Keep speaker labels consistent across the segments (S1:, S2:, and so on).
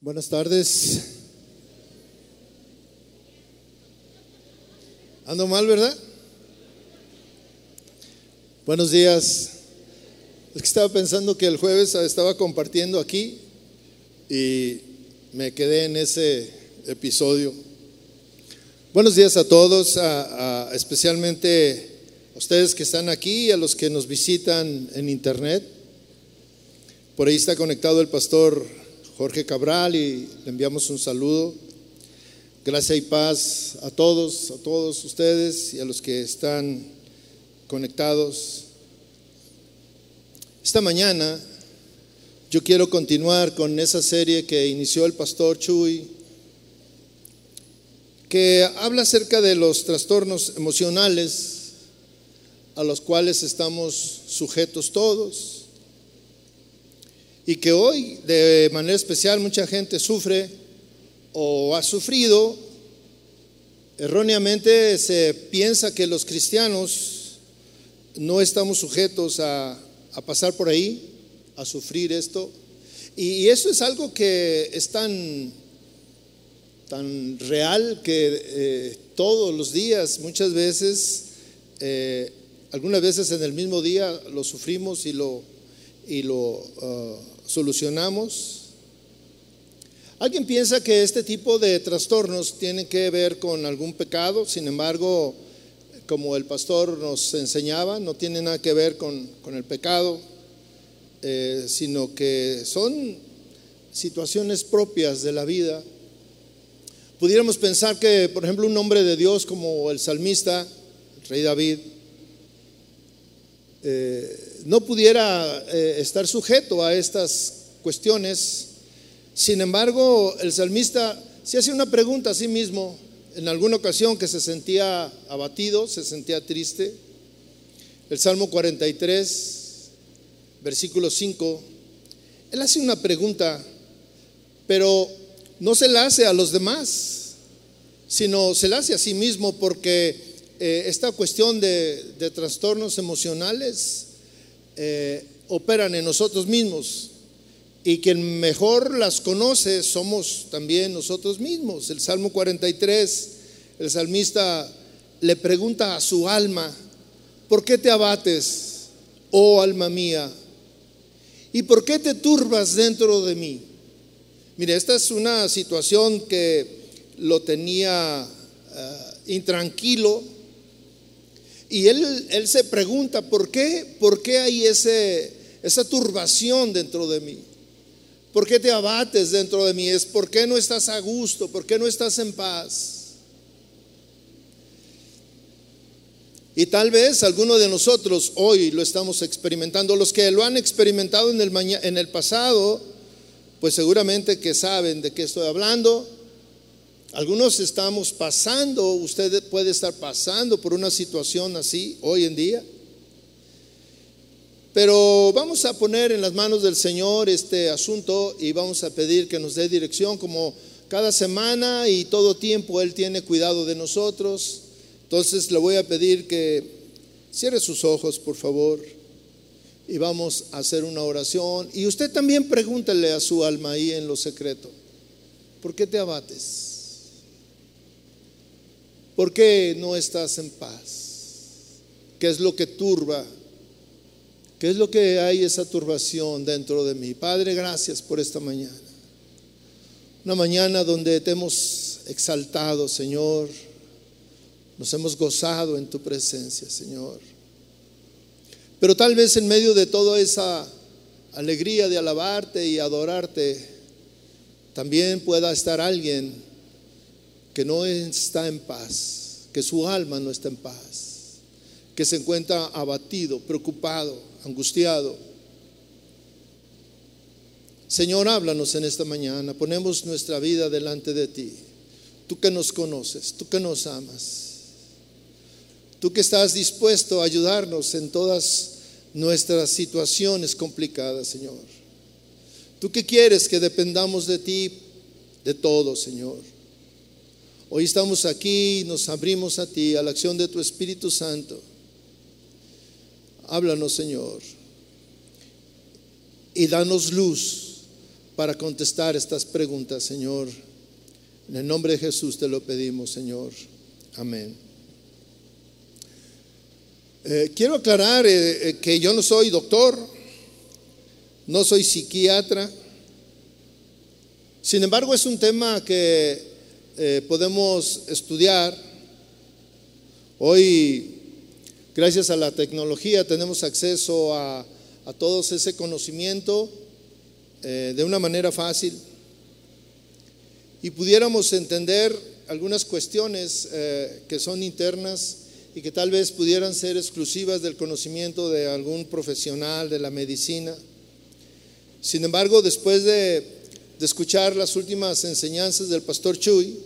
S1: Buenas tardes. Ando mal, ¿verdad? Buenos días. Es que estaba pensando que el jueves estaba compartiendo aquí y me quedé en ese episodio. Buenos días a todos, a- especialmente a ustedes que están aquí y a los que nos visitan en internet. Por ahí está conectado el pastor Jorge Cabral y le enviamos un saludo. Gracia y paz a todos, a todos ustedes y a los que están conectados. Esta mañana yo quiero continuar con esa serie que inició el pastor Chuy, que habla acerca de los trastornos emocionales a los cuales estamos sujetos todos y que hoy de manera especial mucha gente sufre o ha sufrido. Erróneamente se piensa que los cristianos no estamos sujetos a, pasar por ahí, a sufrir esto. Y, y eso es algo que es tan, tan real que eh, todos los días, muchas veces, eh, algunas veces en el mismo día lo sufrimos y lo, y lo ah, solucionamos. Alguien piensa que este tipo de trastornos tienen que ver con algún pecado, sin embargo, como el pastor nos enseñaba, no tiene nada que ver con, con el pecado, eh, sino que son situaciones propias de la vida. Pudiéramos pensar que, por ejemplo, un hombre de Dios como el salmista, el rey David, eh, no pudiera eh, estar sujeto a estas cuestiones. Sin embargo, el salmista se hace una pregunta a sí mismo en alguna ocasión que se sentía abatido, se sentía triste. El Salmo 43, versículo 5, él hace una pregunta, pero no se la hace a los demás, sino se la hace a sí mismo porque eh, esta cuestión de, de trastornos emocionales eh, operan en nosotros mismos y quien mejor las conoce somos también nosotros mismos. El Salmo 43, el salmista le pregunta a su alma, ¿por qué te abates, oh alma mía? ¿Y por qué te turbas dentro de mí? Mire, esta es una situación que lo tenía uh, intranquilo y él, él, se pregunta, ¿por qué, por qué hay ese, esa turbación dentro de mí? ¿Por qué te abates dentro de mí? Es por qué no estás a gusto, por qué no estás en paz. Y tal vez alguno de nosotros hoy lo estamos experimentando. Los que lo han experimentado en el, en el pasado, pues seguramente que saben de qué estoy hablando. Algunos estamos pasando, usted puede estar pasando por una situación así hoy en día. Pero vamos a poner en las manos del Señor este asunto y vamos a pedir que nos dé dirección como cada semana y todo tiempo Él tiene cuidado de nosotros. Entonces le voy a pedir que cierre sus ojos, por favor, y vamos a hacer una oración. Y usted también pregúntele a su alma ahí en lo secreto, ¿por qué te abates? ¿Por qué no estás en paz? ¿Qué es lo que turba? ¿Qué es lo que hay esa turbación dentro de mí? Padre, gracias por esta mañana. Una mañana donde te hemos exaltado, Señor. Nos hemos gozado en tu presencia, Señor. Pero tal vez en medio de toda esa alegría de alabarte y adorarte, también pueda estar alguien que no está en paz, que su alma no está en paz, que se encuentra abatido, preocupado, angustiado. Señor, háblanos en esta mañana, ponemos nuestra vida delante de ti, tú que nos conoces, tú que nos amas. Tú que estás dispuesto a ayudarnos en todas nuestras situaciones complicadas, Señor. Tú que quieres que dependamos de ti, de todo, Señor. Hoy estamos aquí, nos abrimos a ti, a la acción de tu Espíritu Santo. Háblanos, Señor. Y danos luz para contestar estas preguntas, Señor. En el nombre de Jesús te lo pedimos, Señor. Amén. Eh, quiero aclarar eh, eh, que yo no soy doctor, no soy psiquiatra. Sin embargo, es un tema que podemos estudiar. Hoy, gracias a la tecnología, tenemos acceso a, a todo ese conocimiento de una manera fácil y pudiéramos entender algunas cuestiones eh, que son internas y que tal vez pudieran ser exclusivas del conocimiento de algún profesional de la medicina. Sin embargo, después de, de escuchar las últimas enseñanzas del pastor Chuy,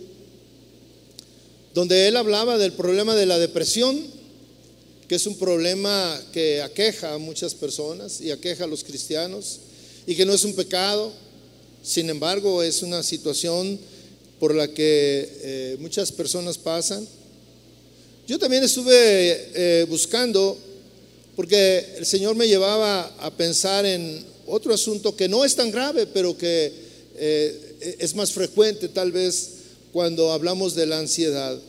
S1: donde él hablaba del problema de la depresión, que es un problema que aqueja a muchas personas y aqueja a los cristianos, y que no es un pecado, sin embargo, es una situación por la que eh, muchas personas pasan. Yo también estuve eh, buscando, porque el Señor me llevaba a pensar en otro asunto que no es tan grave, pero que eh, es más frecuente tal vez cuando hablamos de la ansiedad.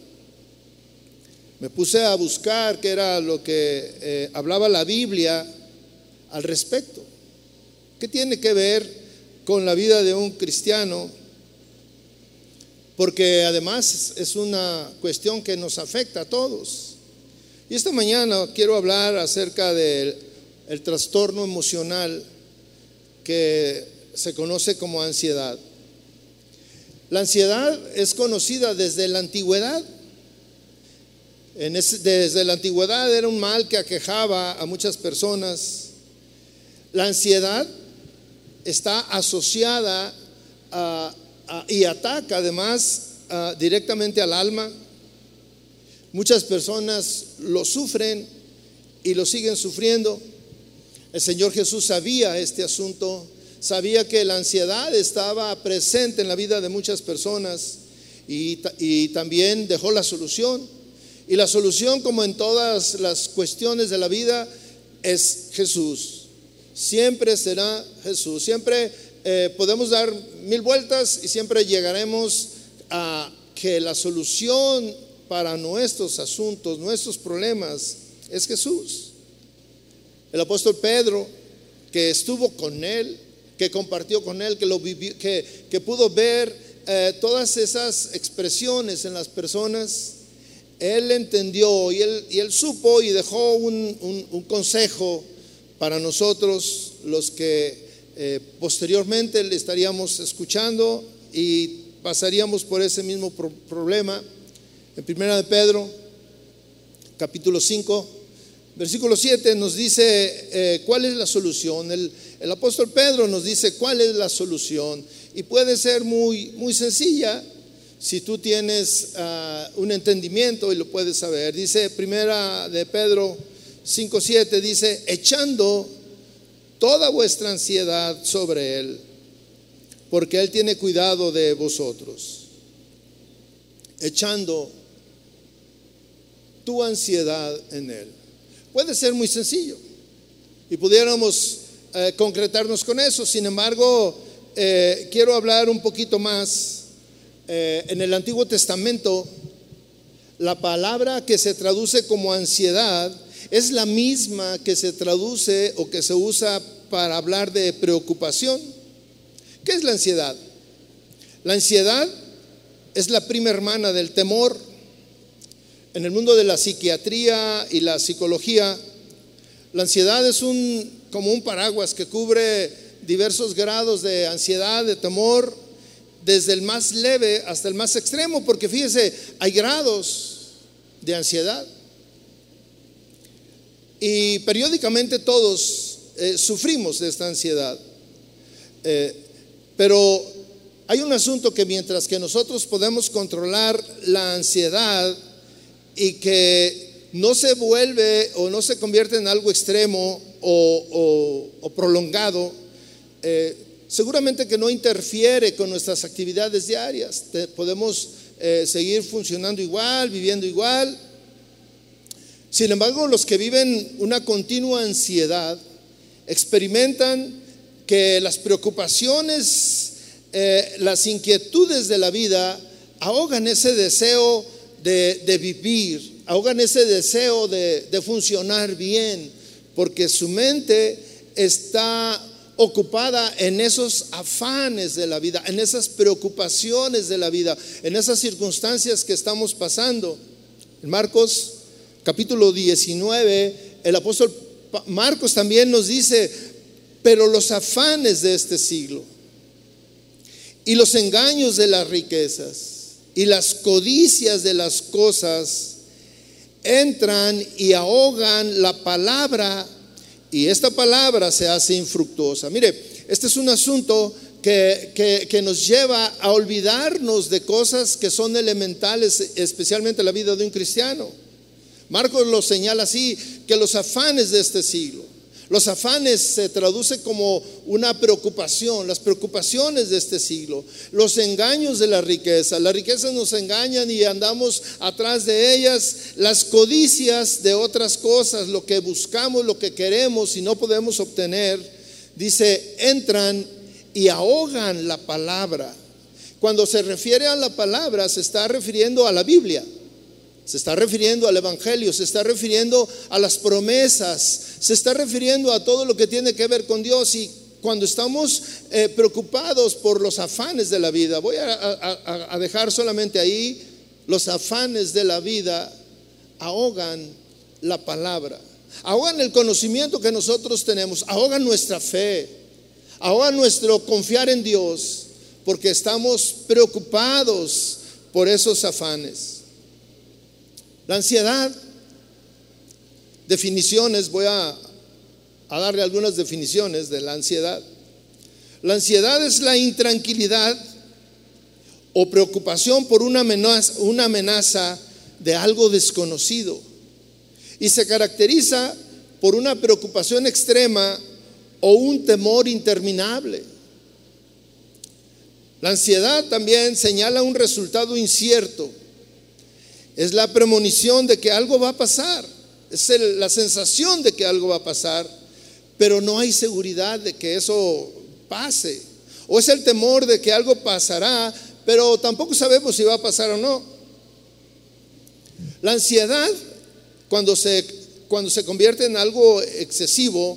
S1: Me puse a buscar qué era lo que hablaba la Biblia al respecto. ¿Qué tiene que ver con la vida de un cristiano, porque además es una cuestión que nos afecta a todos. Y esta mañana quiero hablar acerca del el trastorno emocional que se conoce como ansiedad. La ansiedad es conocida desde la antigüedad. desde la antigüedad era un mal que aquejaba a muchas personas. La ansiedad está asociada y ataca además directamente al alma. Muchas personas lo sufren y lo siguen sufriendo. El Señor Jesús sabía este asunto, sabía que la ansiedad estaba presente en la vida de muchas personas y, y también dejó la solución. Y la solución, como en todas las cuestiones de la vida, es Jesús siempre será Jesús. Siempre eh, podemos dar mil vueltas y siempre llegaremos a que la solución para nuestros asuntos, nuestros problemas, es Jesús. El apóstol Pedro, que estuvo con él, que compartió con él, que, lo vivió, que, pudo ver eh, todas esas expresiones en las personas, él entendió y él, y él supo y dejó un, un consejo para nosotros los que eh, posteriormente le estaríamos escuchando y pasaríamos por ese mismo problema. En primera de Pedro, capítulo 5, versículo 7 nos dice eh, cuál es la solución. El, apóstol Pedro nos dice cuál es la solución y puede ser muy, muy sencilla si tú tienes ah, un entendimiento y lo puedes saber. Dice primera de Pedro 5.7 dice, echando toda vuestra ansiedad sobre Él, porque Él tiene cuidado de vosotros. Echando tu ansiedad en Él. Puede ser muy sencillo y pudiéramos eh, concretarnos con eso. Sin embargo, eh, quiero hablar un poquito más. Eh, en el Antiguo Testamento, la palabra que se traduce como ansiedad es la misma que se traduce o que se usa para hablar de preocupación. ¿Qué es la ansiedad? La ansiedad es la prima hermana del temor. En el mundo de la psiquiatría y la psicología, la ansiedad es un, como un paraguas que cubre diversos grados de ansiedad, de temor, desde el más leve hasta el más extremo, porque fíjese, hay grados de ansiedad. Y periódicamente todos eh, sufrimos de esta ansiedad. Eh, pero hay un asunto que mientras que nosotros podemos controlar la ansiedad y que no se vuelve o no se convierte en algo extremo o, prolongado, eh, seguramente que no interfiere con nuestras actividades diarias. podemos seguir funcionando igual, viviendo igual, sin embargo, los que viven una continua ansiedad experimentan que las preocupaciones, eh, las inquietudes de la vida ahogan ese deseo de, vivir, ahogan ese deseo de, de funcionar bien, porque su mente está ocupada en esos afanes de la vida, en esas preocupaciones de la vida, en esas circunstancias que estamos pasando. En Marcos capítulo 19, el apóstol Marcos también nos dice, pero los afanes de este siglo y los engaños de las riquezas y las codicias de las cosas entran y ahogan la palabra y esta palabra se hace infructuosa. Mire, este es un asunto que, que, nos lleva a olvidarnos de cosas que son elementales, especialmente en la vida de un cristiano. Marcos lo señala así, que los afanes de este siglo, los afanes se traduce como una preocupación, las preocupaciones de este siglo, los engaños de la riqueza. Las riquezas nos engañan y andamos atrás de ellas, las codicias de otras cosas, lo que buscamos, lo que queremos y no podemos obtener, dice, entran y ahogan la palabra. Cuando se refiere a la palabra, se está refiriendo a la Biblia. Se está refiriendo al Evangelio, se está refiriendo a las promesas, se está refiriendo a todo lo que tiene que ver con Dios y cuando estamos eh, preocupados por los afanes de la vida, voy a, a dejar solamente ahí, los afanes de la vida ahogan la palabra, ahogan el conocimiento que nosotros tenemos, ahogan nuestra fe, ahogan nuestro confiar en Dios, porque estamos preocupados por esos afanes. La ansiedad, definiciones, voy a, darle algunas definiciones de la ansiedad. La ansiedad es la intranquilidad o preocupación por una amenaza, una amenaza de algo desconocido y se caracteriza por una preocupación extrema o un temor interminable. La ansiedad también señala un resultado incierto es la premonición de que algo va a pasar. Es la sensación de que algo va a pasar, pero no hay seguridad de que eso pase. O es el temor de que algo pasará, pero tampoco sabemos si va a pasar o no. La ansiedad, cuando se, cuando se convierte en algo excesivo,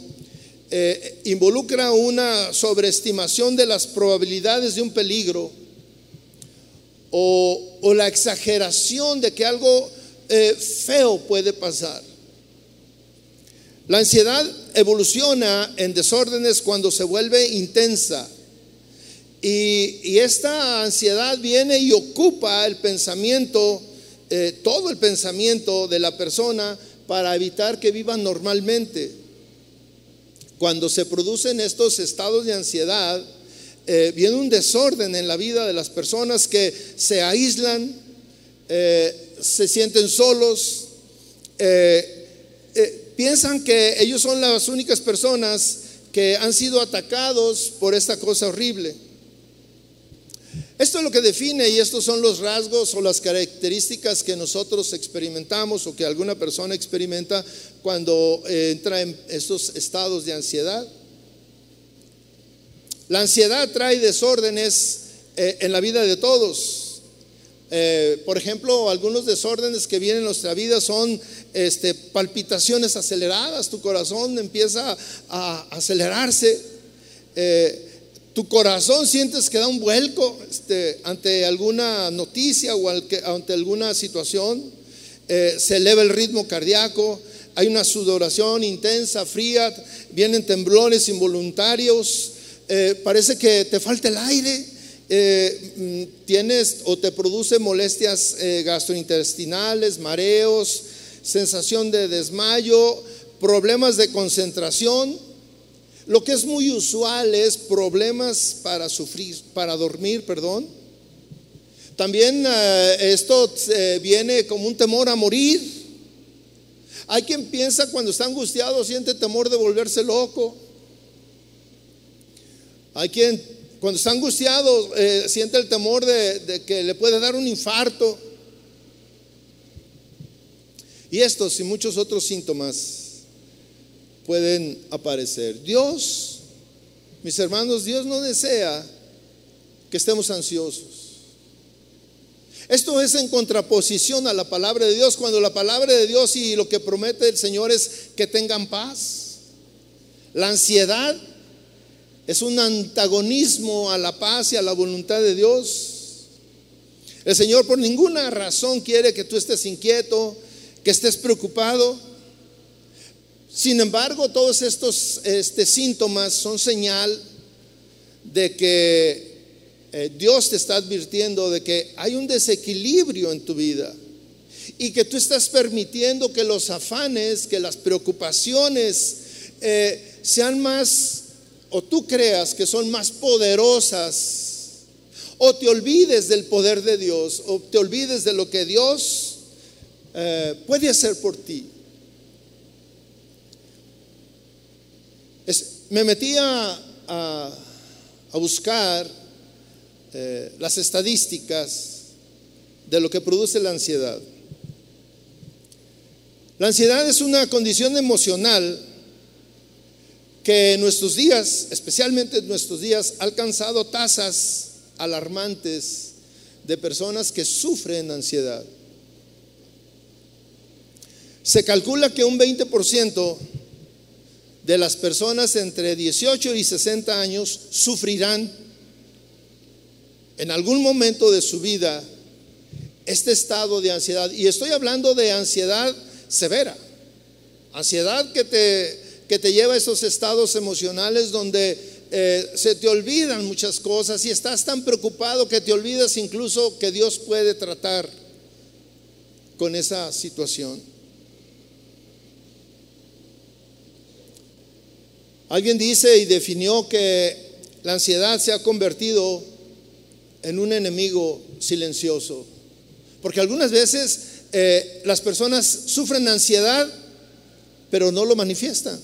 S1: eh, involucra una sobreestimación de las probabilidades de un peligro o, la exageración de que algo eh, feo puede pasar. La ansiedad evoluciona en desórdenes cuando se vuelve intensa. Y, esta ansiedad viene y ocupa el pensamiento, eh, todo el pensamiento de la persona para evitar que viva normalmente. Cuando se producen estos estados de ansiedad, eh, viene un desorden en la vida de las personas que se aíslan, eh, se sienten solos, eh, piensan que ellos son las únicas personas que han sido atacados por esta cosa horrible. Esto es lo que define y estos son los rasgos o las características que nosotros experimentamos o que alguna persona experimenta cuando entra en estos estados de ansiedad. La ansiedad trae desórdenes eh, en la vida de todos. Eh, por ejemplo, algunos desórdenes que vienen en nuestra vida son este, palpitaciones aceleradas, tu corazón empieza a acelerarse, eh, tu corazón sientes que da un vuelco este, ante alguna noticia o ante alguna situación, se eleva el ritmo cardíaco, hay una sudoración intensa, fría, vienen temblores involuntarios, eh, parece que te falta el aire, eh, mm, tienes o te produce molestias eh, gastrointestinales, mareos, sensación de desmayo, problemas de concentración. Lo que es muy usual es problemas para sufrir, para dormir, perdón. También esto viene como un temor a morir. Hay quien piensa cuando está angustiado, siente temor de volverse loco. Hay quien cuando está angustiado eh, siente el temor de, que le puede dar un infarto. Y estos y muchos otros síntomas pueden aparecer. Dios, Mis hermanos, Dios no desea que estemos ansiosos. Esto es en contraposición a la palabra de Dios, cuando la palabra de Dios y lo que promete el Señor es que tengan paz. La ansiedad es un antagonismo a la paz y a la voluntad de Dios. El Señor por ninguna razón quiere que tú estés inquieto, que estés preocupado. Sin embargo, todos estos este, síntomas son señal de que eh, Dios te está advirtiendo de que hay un desequilibrio en tu vida y que tú estás permitiendo que los afanes, que las preocupaciones eh, sean más, o tú creas que son más poderosas, o te olvides del poder de Dios, o te olvides de lo que Dios eh, puede hacer por ti. me metí a, buscar eh, las estadísticas de lo que produce la ansiedad. La ansiedad es una condición emocional que en nuestros días, especialmente en nuestros días, ha alcanzado tasas alarmantes de personas que sufren ansiedad. Se calcula que un 20% de las personas entre 18 y 60 años sufrirán en algún momento de su vida este estado de ansiedad. Y estoy hablando de ansiedad severa. Ansiedad que te, que te lleva a esos estados emocionales donde eh, se te olvidan muchas cosas y estás tan preocupado que te olvidas incluso que Dios puede tratar con esa situación. Alguien dice y definió que la ansiedad se ha convertido en un enemigo silencioso. Porque algunas veces eh, las personas sufren ansiedad, pero no lo manifiestan,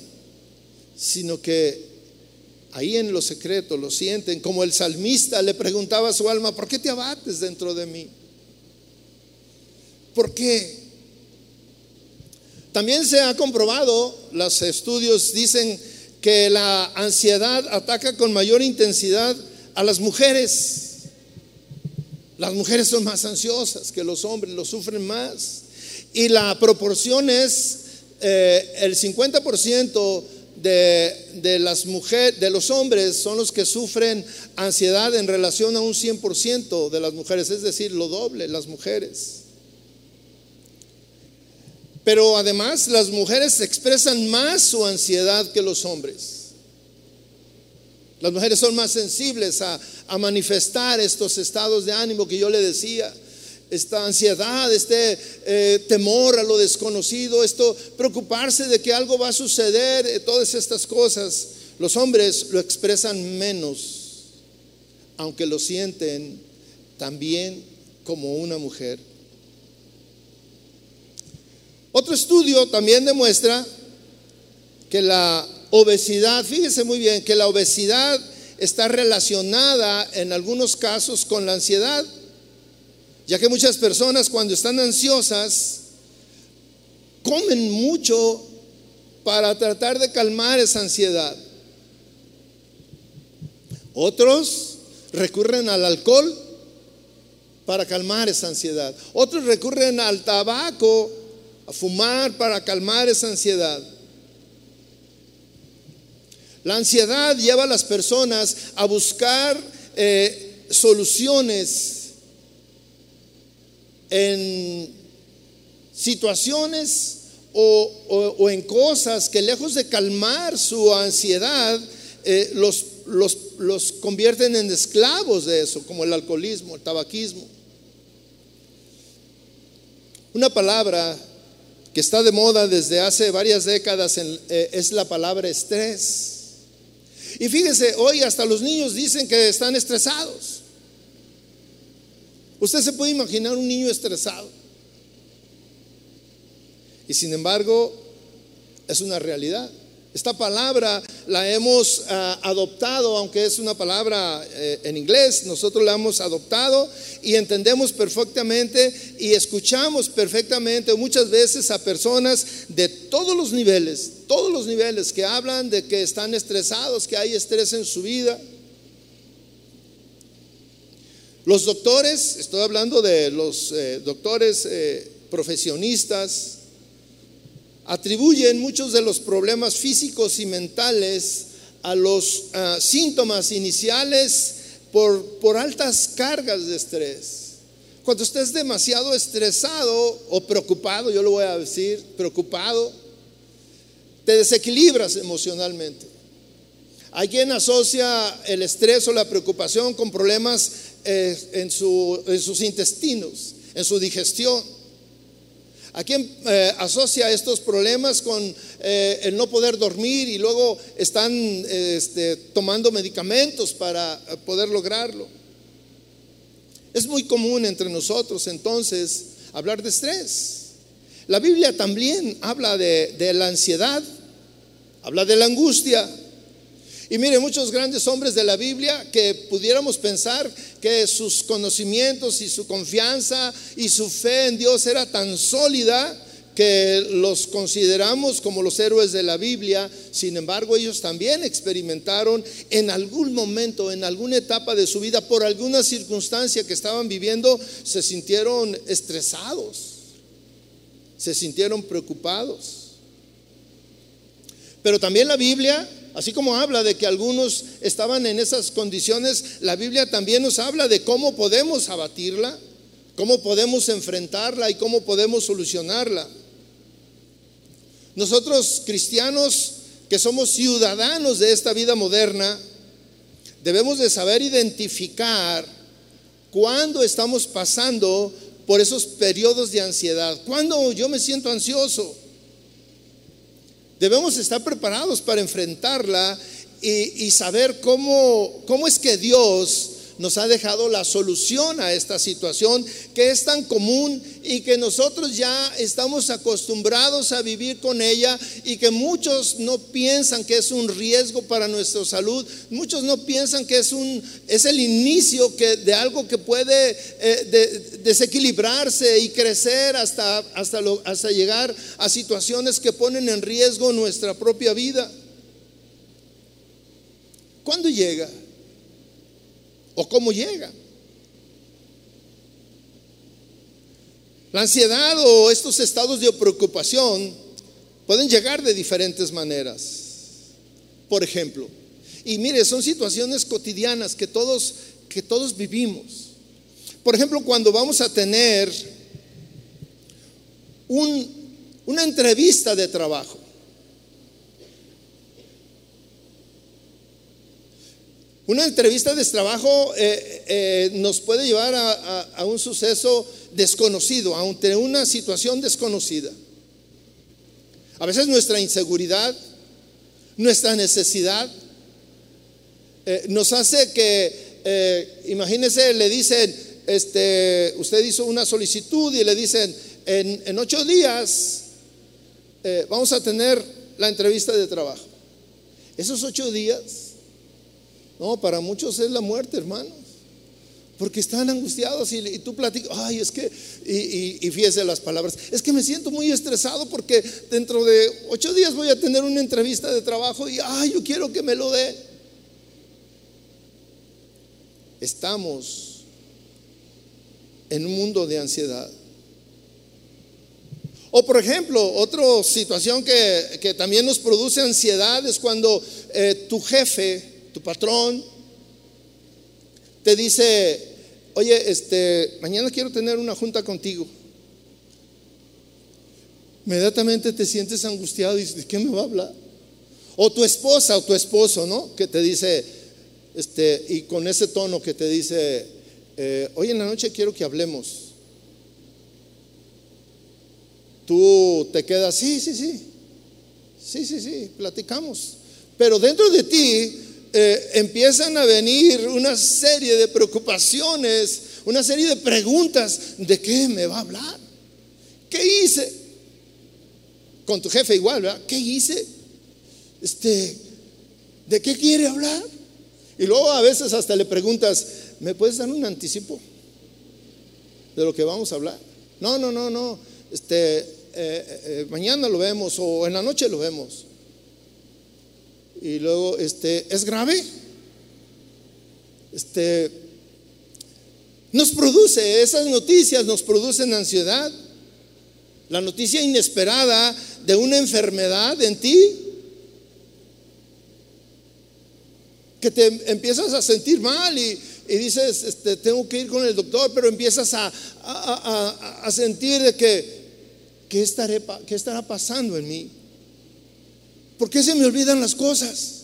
S1: sino que ahí en lo secreto lo sienten, como el salmista le preguntaba a su alma, ¿por qué te abates dentro de mí? ¿Por qué? También se ha comprobado, los estudios dicen que la ansiedad ataca con mayor intensidad a las mujeres. Las mujeres son más ansiosas que los hombres, lo sufren más. Y la proporción es eh, el 50% de, de, las mujeres, de los hombres son los que sufren ansiedad en relación a un 100% de las mujeres, es decir, lo doble, las mujeres. Pero además las mujeres expresan más su ansiedad que los hombres. Las mujeres son más sensibles a, manifestar estos estados de ánimo que yo le decía esta ansiedad, este eh, temor a lo desconocido, esto preocuparse de que algo va a suceder, eh, todas estas cosas, los hombres lo expresan menos, aunque lo sienten también como una mujer. Otro estudio también demuestra que la Obesidad, fíjese muy bien que la obesidad está relacionada en algunos casos con la ansiedad, ya que muchas personas cuando están ansiosas comen mucho para tratar de calmar esa ansiedad. Otros recurren al alcohol para calmar esa ansiedad. Otros recurren al tabaco, a fumar para calmar esa ansiedad. La ansiedad lleva a las personas a buscar eh, soluciones en situaciones o, en cosas que lejos de calmar su ansiedad, eh, los, los, los convierten en esclavos de eso, como el alcoholismo, el tabaquismo. Una palabra que está de moda desde hace varias décadas eh, es la palabra estrés. Y fíjese, hoy hasta los niños dicen que están estresados. Usted se puede imaginar un niño estresado. Y sin embargo, es una realidad. Esta palabra la hemos ah, adoptado, aunque es una palabra eh, en inglés, nosotros la hemos adoptado y entendemos perfectamente y escuchamos perfectamente muchas veces a personas de todos los niveles, todos los niveles que hablan de que están estresados, que hay estrés en su vida. Los doctores, estoy hablando de los eh, doctores eh, profesionistas, atribuyen muchos de los problemas físicos y mentales a los ah, síntomas iniciales por, altas cargas de estrés. Cuando estés demasiado estresado o preocupado, yo lo voy a decir, preocupado, te desequilibras emocionalmente. Hay quien asocia el estrés o la preocupación con problemas en, sus intestinos, en su digestión. Hay quien eh, asocia estos problemas con eh, el no poder dormir y luego están este, tomando medicamentos para poder lograrlo. Es muy común entre nosotros entonces hablar de estrés. La Biblia también habla de, de la ansiedad, habla de la angustia, y mire, muchos grandes hombres de la Biblia que pudiéramos pensar que sus conocimientos y su confianza y su fe en Dios era tan sólida que los consideramos como los héroes de la Biblia, sin embargo ellos también experimentaron en algún momento, en alguna etapa de su vida, por alguna circunstancia que estaban viviendo, se sintieron estresados, se sintieron preocupados. Pero también la Biblia Así como habla de que algunos estaban en esas condiciones, la Biblia también nos habla de cómo podemos abatirla, cómo podemos enfrentarla y cómo podemos solucionarla. Nosotros cristianos que somos ciudadanos de esta vida moderna, debemos de saber identificar cuándo estamos pasando por esos periodos de ansiedad, cuando yo me siento ansioso. Debemos estar preparados para enfrentarla y, saber cómo, cómo es que Dios nos ha dejado la solución a esta situación que es tan común y que nosotros ya estamos acostumbrados a vivir con ella y que muchos no piensan que es un riesgo para nuestra salud, muchos no piensan que es un es el inicio que, de algo que puede eh, desequilibrarse y crecer hasta hasta, hasta llegar a situaciones que ponen en riesgo nuestra propia vida. ¿Cuándo llega? O cómo llega. La ansiedad o estos estados de preocupación pueden llegar de diferentes maneras. Por ejemplo, y mire, son situaciones cotidianas que todos que todos vivimos. Por ejemplo, cuando vamos a tener una entrevista de trabajo. Una entrevista de trabajo eh, eh, nos puede llevar a, un suceso desconocido, a una situación desconocida. A veces nuestra inseguridad, nuestra necesidad, eh, nos hace que, imagínese, le dicen, este, usted hizo una solicitud y le dicen, en, en ocho días vamos a tener la entrevista de trabajo. Esos ocho días no, para muchos es la muerte, hermanos. Porque están angustiados y, tú platicas, ay, es que, y, fíjese las palabras, es que me siento muy estresado porque dentro de ocho días voy a tener una entrevista de trabajo y, ay, yo quiero que me lo dé. Estamos en un mundo de ansiedad. O por ejemplo, otra situación que, también nos produce ansiedad es cuando eh, tu jefe tu patrón te dice, oye, este, mañana quiero tener una junta contigo. Inmediatamente te sientes angustiado y dices, ¿de qué me va a hablar? O tu esposa o tu esposo, ¿no? Que te dice, este, y con ese tono que te dice, eh, hoy en la noche quiero que hablemos. Tú te quedas, sí, sí, sí, sí, sí, sí, platicamos. Pero dentro de ti eh, empiezan a venir una serie de preocupaciones, una serie de preguntas, ¿de qué me va a hablar? ¿Qué hice? Con tu jefe igual, ¿verdad? ¿Qué hice? Este, ¿de qué quiere hablar? Y luego a veces hasta le preguntas, ¿me puedes dar un anticipo de lo que vamos a hablar? No, no, no, no. Este, eh, mañana lo vemos o en la noche lo vemos. Y luego, este, ¿es grave? Este, nos produce, esas noticias nos producen ansiedad. La noticia inesperada de una enfermedad en ti, que te empiezas a sentir mal y, dices, este, tengo que ir con el doctor, pero empiezas a, a, sentir de que, ¿qué, estaré, ¿qué estará pasando en mí? ¿Por qué se me olvidan las cosas?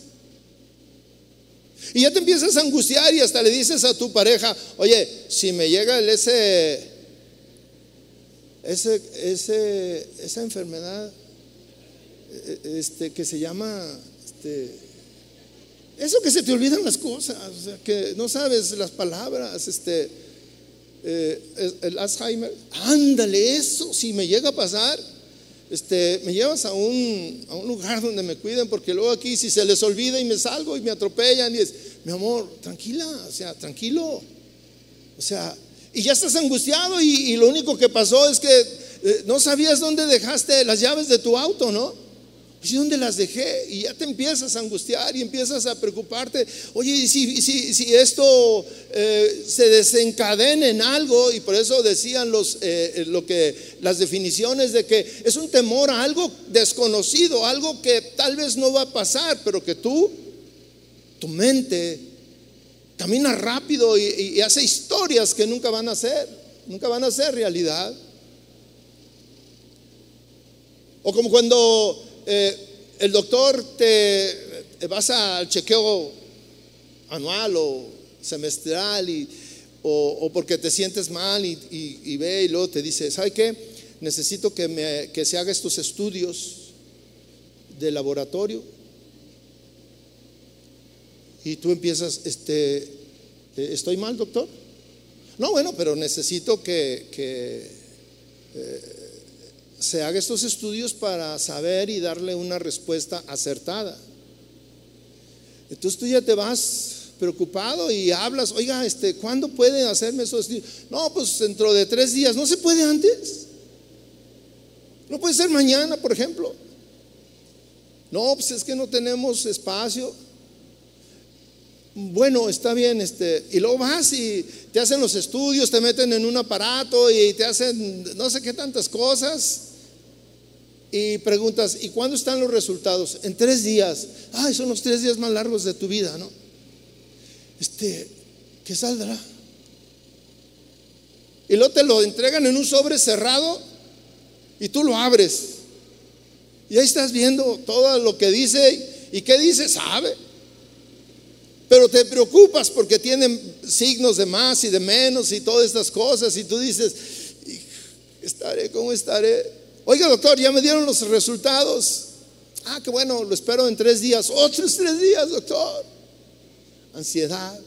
S1: Y ya te empiezas a angustiar y hasta le dices a tu pareja, oye, si me llega ese, ese, ese, esa enfermedad e, este, que se llama, este, eso que se te olvidan las cosas, o sea, que no sabes las palabras, este, eh, el Alzheimer, ándale eso, si me llega a pasar, este, me llevas a un, a un lugar donde me cuiden, porque luego aquí si se les olvida y me salgo y me atropellan, y es, mi amor, tranquila, o sea, tranquilo. O sea, y ya estás angustiado y, lo único que pasó es que eh, no sabías dónde dejaste las llaves de tu auto, ¿no? ¿Y dónde las dejé? Y ya te empiezas a angustiar y empiezas a preocuparte. Oye, ¿y si, esto eh, se desencadena en algo? Y por eso decían los, eh, lo que, las definiciones de que es un temor a algo desconocido, algo que tal vez no va a pasar, pero que tú, tu mente, camina rápido y, hace historias que nunca van a ser, nunca van a ser realidad. O como cuando eh, el doctor te vas al chequeo anual o semestral y, o, porque te sientes mal y, ve y luego te dice, ¿sabe qué? Necesito que, se haga estos estudios de laboratorio. Y tú empiezas, este, eh, ¿estoy mal, doctor? No, bueno, pero necesito que, eh, se haga estos estudios para saber y darle una respuesta acertada. Entonces tú ya te vas preocupado y hablas, oiga, este, ¿cuándo puede hacerme esos estudios? No, pues dentro de tres días, ¿no se puede antes? No puede ser mañana, por ejemplo. No, pues es que no tenemos espacio. Bueno, está bien, este, y luego vas y te hacen los estudios, te meten en un aparato y te hacen no sé qué tantas cosas y preguntas, ¿y cuándo están los resultados? En tres días. Ay, son los tres días más largos de tu vida, ¿no? Este, ¿qué saldrá? Y luego te lo entregan en un sobre cerrado y tú lo abres. Y ahí estás viendo todo lo que dice. ¿Y qué dice? Sabe. Pero te preocupas porque tienen signos de más y de menos y todas estas cosas. Y tú dices, estaré, ¿cómo estaré? Oiga, doctor, ya me dieron los resultados. Ah, qué bueno, lo espero en tres días. Otros tres días, doctor. Ansiedad.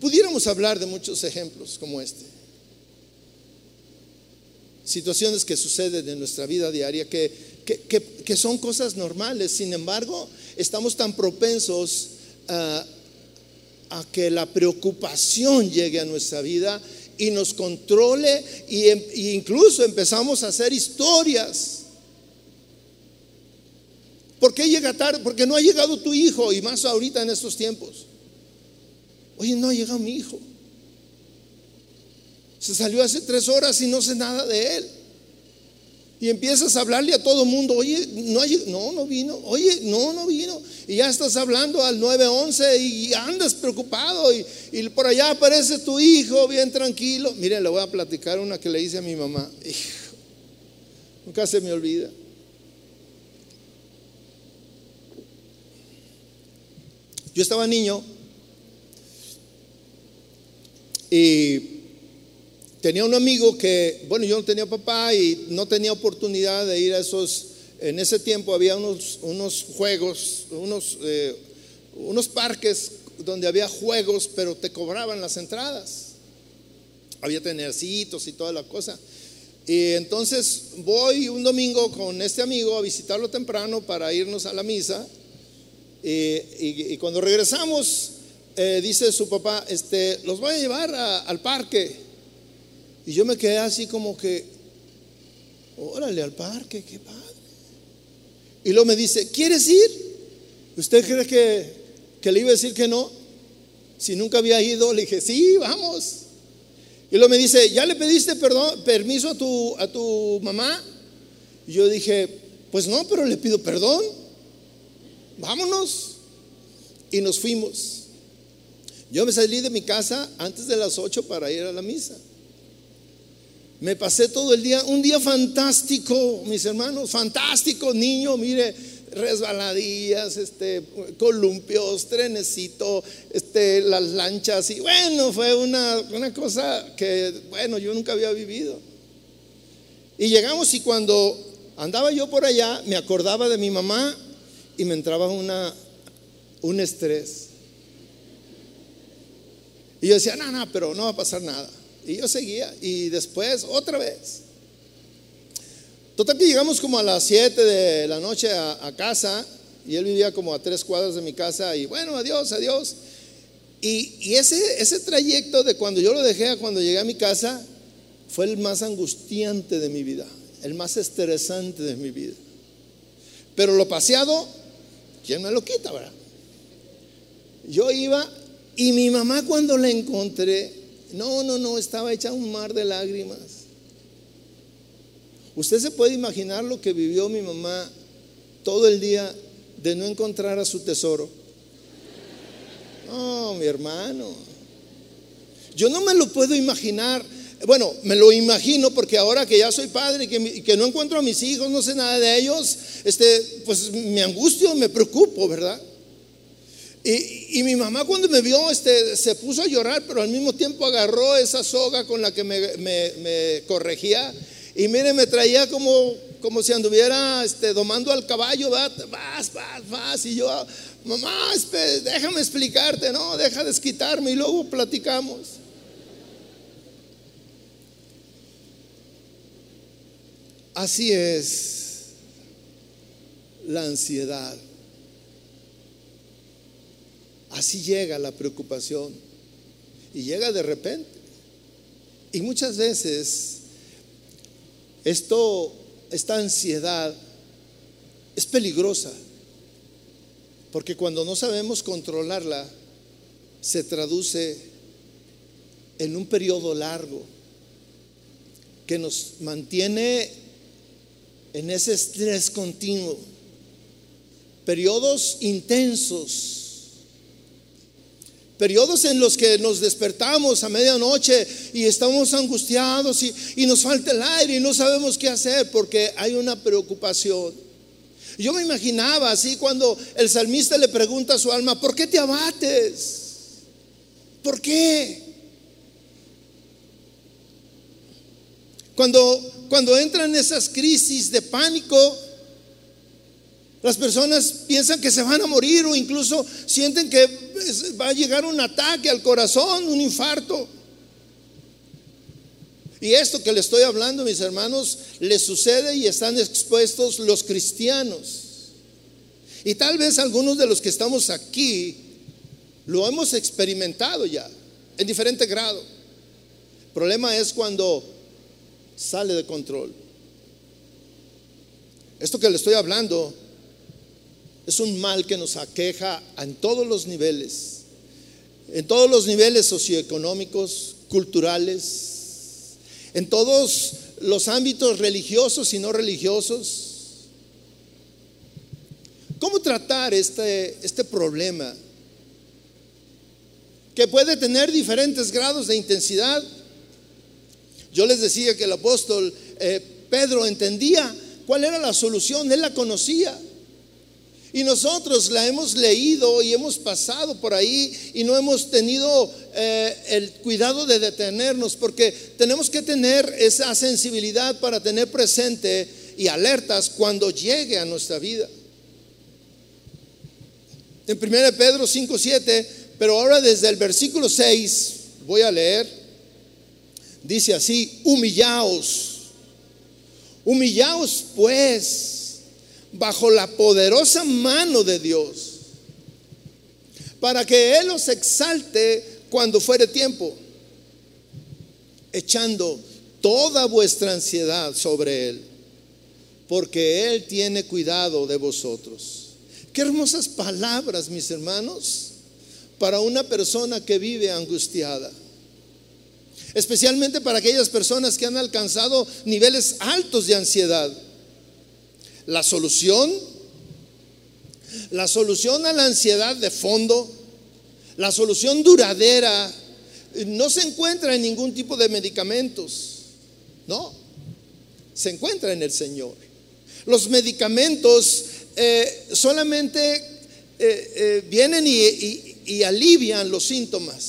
S1: Pudiéramos hablar de muchos ejemplos como este. Situaciones que suceden en nuestra vida diaria que, que, son cosas normales. Sin embargo, estamos tan propensos a a que la preocupación llegue a nuestra vida y nos controle em, e incluso empezamos a hacer historias. ¿Por qué llega tarde? Porque no ha llegado tu hijo y más ahorita en estos tiempos. Oye, no ha llegado mi hijo. Se salió hace tres horas y no sé nada de él. Y empiezas a hablarle a todo mundo, oye, no, no, no vino, oye, no, no vino. Y ya estás hablando al 911 y andas preocupado y, por allá aparece tu hijo bien tranquilo. Miren, le voy a platicar una que le hice a mi mamá. nunca se me olvida. Yo estaba niño y tenía un amigo que, bueno, yo no tenía papá y no tenía oportunidad de ir a esos, en ese tiempo había unos, unos juegos, unos, eh, unos parques donde había juegos, pero te cobraban las entradas. Había tenercitos y toda la cosa. Y entonces voy un domingo con este amigo a visitarlo temprano para irnos a la misa. y, cuando regresamos, eh, dice su papá, este, los voy a llevar al parque. Y yo me quedé así como que, órale al parque, qué padre. Y luego me dice, ¿quieres ir? ¿Usted cree que, que le iba a decir que no? Si nunca había ido, le dije, sí, vamos. Y luego me dice, ¿ya le pediste perdón, permiso a tu, a tu mamá? Y yo dije, pues no, pero le pido perdón. Vámonos. Y nos fuimos. Yo me salí de mi casa antes de las 8 para ir a la misa. Me pasé todo el día, un día fantástico, mis hermanos, fantástico, niño, mire, resbaladillas, este, columpios, trenecito, este, las lanchas, y bueno, fue una, una cosa que, bueno, yo nunca había vivido. Y llegamos y cuando andaba yo por allá, me acordaba de mi mamá y me entraba una, un estrés. Y yo decía, no, no, pero no va a pasar nada. Y yo seguía y después otra vez. Total que llegamos como a las 7 de la noche a, casa y él vivía como a tres cuadras de mi casa y bueno, adiós, adiós. Y, y, ese, ese trayecto de cuando yo lo dejé a cuando llegué a mi casa fue el más angustiante de mi vida, el más estresante de mi vida. Pero lo paseado, ¿quién me lo quita, verdad? Yo iba y mi mamá cuando la encontré, no, no, no, estaba hecha un mar de lágrimas. Usted se puede imaginar lo que vivió mi mamá todo el día de no encontrar a su tesoro. No, mi hermano. Yo no me lo puedo imaginar. Bueno, me lo imagino porque ahora que ya soy padre y que, no encuentro a mis hijos, no sé nada de ellos, este, pues me angustio, me preocupo, ¿verdad? Y, mi mamá cuando me vio este, se puso a llorar, pero al mismo tiempo agarró esa soga con la que me, corregía y mire, me traía como, como si anduviera este, domando al caballo, vas, vas, vas, y yo, mamá, déjame explicarte, no, deja de desquitarme y luego platicamos. Así es la ansiedad. Así llega la preocupación. Y llega de repente. Y muchas veces esto, esta ansiedad es peligrosa, porque cuando no sabemos controlarla, se traduce en un periodo largo que nos mantiene en ese estrés continuo, periodos intensos Periodos en los que nos despertamos a medianoche y estamos angustiados y, nos falta el aire y no sabemos qué hacer porque hay una preocupación. Yo me imaginaba así cuando el salmista le pregunta a su alma, ¿por qué te abates? ¿Por qué? Cuando, cuando entran esas crisis de pánico, las personas piensan que se van a morir o incluso sienten que va a llegar un ataque al corazón, un infarto. Y esto que le estoy hablando, mis hermanos, les sucede y están expuestos los cristianos. Y tal vez algunos de los que estamos aquí lo hemos experimentado ya, en diferente grado. El problema es cuando sale de control. Esto que le estoy hablando es un mal que nos aqueja en todos los niveles, en todos los niveles socioeconómicos, culturales, en todos los ámbitos religiosos y no religiosos. ¿Cómo tratar este, este problema? Que puede tener diferentes grados de intensidad. Yo les decía que el apóstol eh, Pedro entendía cuál era la solución, él la conocía. Y nosotros la hemos leído y hemos pasado por ahí y no hemos tenido eh, el cuidado de detenernos porque tenemos que tener esa sensibilidad para tener presente y alertas cuando llegue a nuestra vida. En 1 Pedro 5, 7, pero ahora desde el versículo 6 voy a leer, dice así, humillaos, humillaos pues bajo la poderosa mano de Dios, para que Él os exalte cuando fuere tiempo, echando toda vuestra ansiedad sobre Él, porque Él tiene cuidado de vosotros. Qué hermosas palabras, mis hermanos, para una persona que vive angustiada. Especialmente para aquellas personas que han alcanzado niveles altos de ansiedad. La solución, la solución a la ansiedad de fondo, la solución duradera, no se encuentra en ningún tipo de medicamentos. No, se encuentra en el Señor. Los medicamentos eh, solamente eh, eh, vienen y alivian los síntomas,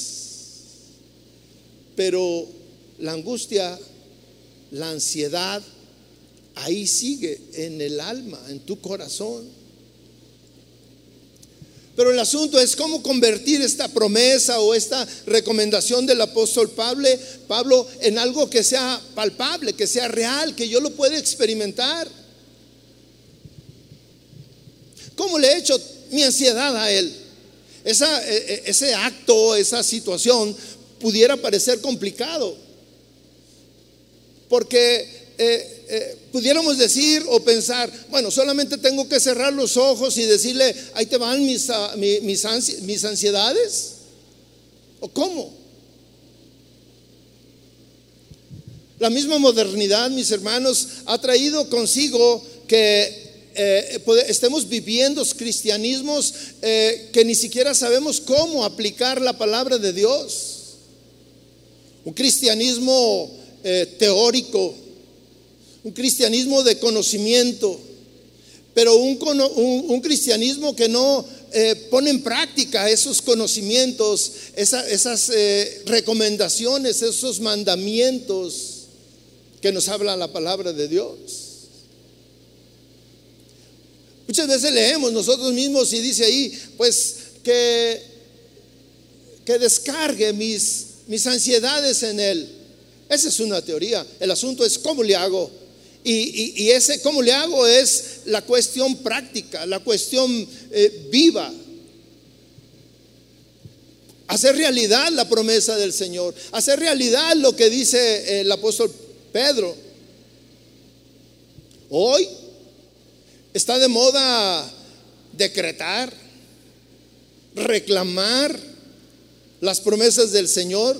S1: pero la angustia, la ansiedad, ahí sigue en el alma, en tu corazón. Pero el asunto es cómo convertir esta promesa o esta recomendación del apóstol Pablo, Pablo en algo que sea palpable, que sea real, que yo lo pueda experimentar. ¿Cómo le he hecho mi ansiedad a él? Esa, e, e, ese acto, esa situación pudiera parecer complicado. Porque eh, eh, pudiéramos decir o pensar, bueno, solamente tengo que cerrar los ojos y decirle, ahí te van mis, ah, mis, mis ansiedades. ¿O cómo? La misma modernidad, mis hermanos, ha traído consigo que eh, estemos viviendo cristianismos eh, que ni siquiera sabemos cómo aplicar la palabra de Dios. Un cristianismo teórico, un cristianismo de conocimiento, pero un, cristianismo que no eh, pone en práctica esos conocimientos, esas eh, recomendaciones, esos mandamientos que nos habla la palabra de Dios. Muchas veces leemos nosotros mismos y dice ahí, pues que, que descargue mis, mis ansiedades en Él. Esa es una teoría. El asunto es cómo le hago y, ese, ¿cómo le hago? Es la cuestión práctica, la cuestión eh, viva. Hacer realidad la promesa del Señor, hacer realidad lo que dice el apóstol Pedro. Hoy está de moda decretar, reclamar las promesas del Señor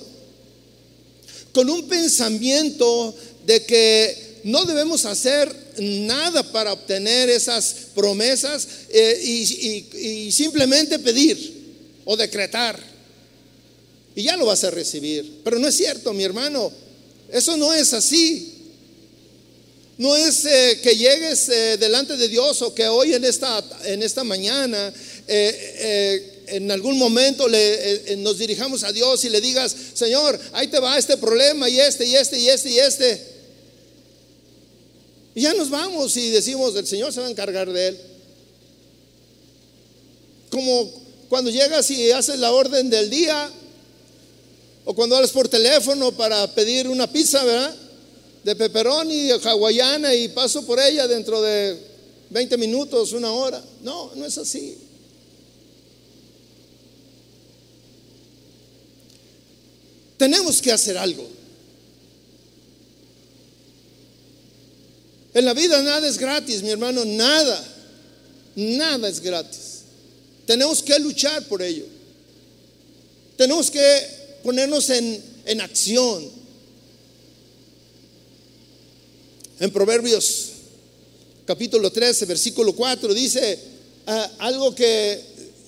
S1: con un pensamiento de que no debemos hacer nada para obtener esas promesas eh, y, simplemente pedir o decretar. Y ya lo vas a recibir. Pero no es cierto, mi hermano. Eso no es así. No es eh, que llegues eh, delante de Dios o que hoy en esta, en esta mañana en algún momento le, nos dirijamos a Dios y le digas, Señor, ahí te va este problema y este y este y este y este. Y ya nos vamos y decimos, el Señor se va a encargar de él. Como cuando llegas y haces la orden del día, o cuando hablas por teléfono para pedir una pizza, ¿verdad? De pepperoni, hawaiana, y paso por ella dentro de 20 minutos, una hora. No, no es así. Tenemos que hacer algo. En la vida nada es gratis, mi hermano, nada, nada es gratis. Tenemos que luchar por ello. Tenemos que ponernos en, en acción. En Proverbios capítulo 13, versículo 4 dice ah, algo que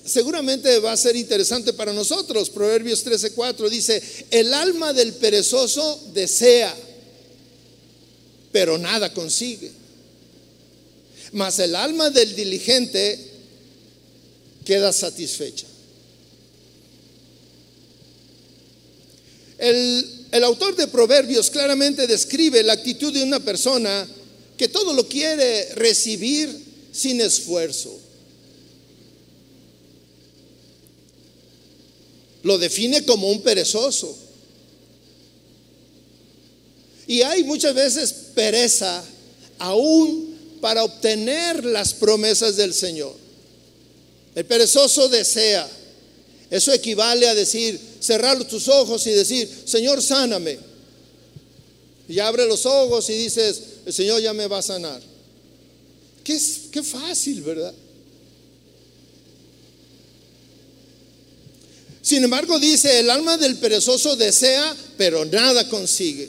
S1: seguramente va a ser interesante para nosotros. Proverbios 13, 4 dice, el alma del perezoso desea pero nada consigue. Mas el alma del diligente queda satisfecha. El, el, autor de Proverbios claramente describe la actitud de una persona que todo lo quiere recibir sin esfuerzo. Lo define como un perezoso. Y hay muchas veces pereza aún para obtener las promesas del Señor. El perezoso desea, Eso equivale a decir, cerrar tus ojos y decir, Señor, sáname. Y abre los ojos y dices, el Señor ya me va a sanar. Qué, qué fácil, ¿verdad? Sin embargo, dice, el alma del perezoso desea, pero nada consigue.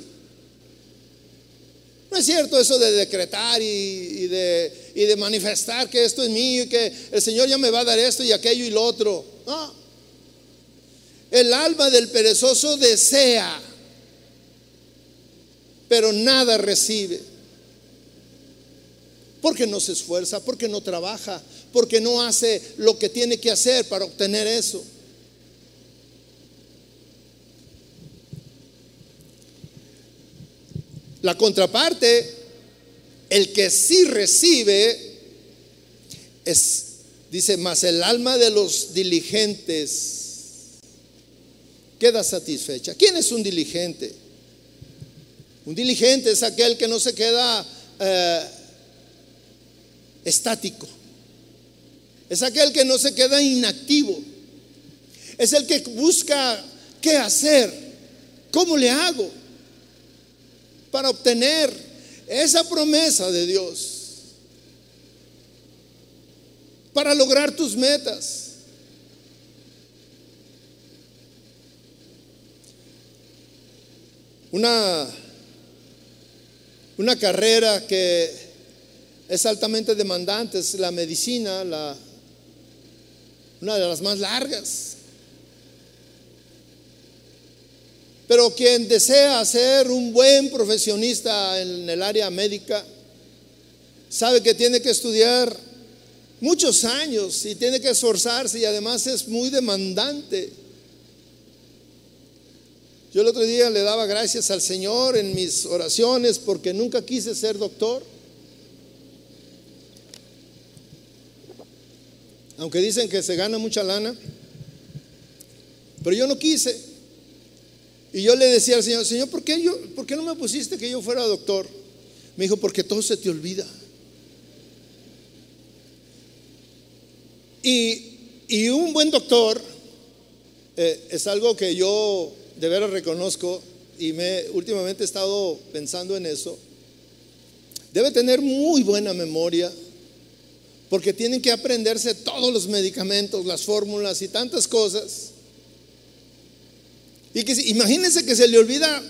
S1: No es cierto eso de decretar y, de, y, de, manifestar que esto es mío y que el Señor ya me va a dar esto y aquello y lo otro. No. El alma del perezoso desea, pero nada recibe. Porque no se esfuerza, porque no trabaja, porque no hace lo que tiene que hacer para obtener eso. La contraparte, el que sí recibe, es, dice, más el alma de los diligentes queda satisfecha. ¿Quién es un diligente? Un diligente es aquel que no se queda eh, estático. Es aquel que no se queda inactivo. Es el que busca qué hacer, cómo le hago para obtener esa promesa de Dios, para lograr tus metas. Una, una carrera que es altamente demandante, es la medicina, la, una de las más largas. Pero quien desea ser un buen profesionista en el área médica, sabe que tiene que estudiar muchos años y tiene que esforzarse y además es muy demandante. Yo el otro día le daba gracias al Señor en mis oraciones porque nunca quise ser doctor. Aunque dicen que se gana mucha lana, pero yo no quise. Y yo le decía al Señor, Señor, ¿por qué, yo, ¿por qué no me pusiste que yo fuera doctor? Me dijo, porque todo se te olvida. Y, un buen doctor eh, es algo que yo de veras reconozco y me últimamente he estado pensando en eso. Debe tener muy buena memoria porque tienen que aprenderse todos los medicamentos, las fórmulas y tantas cosas. Y que imagínense que se le olvida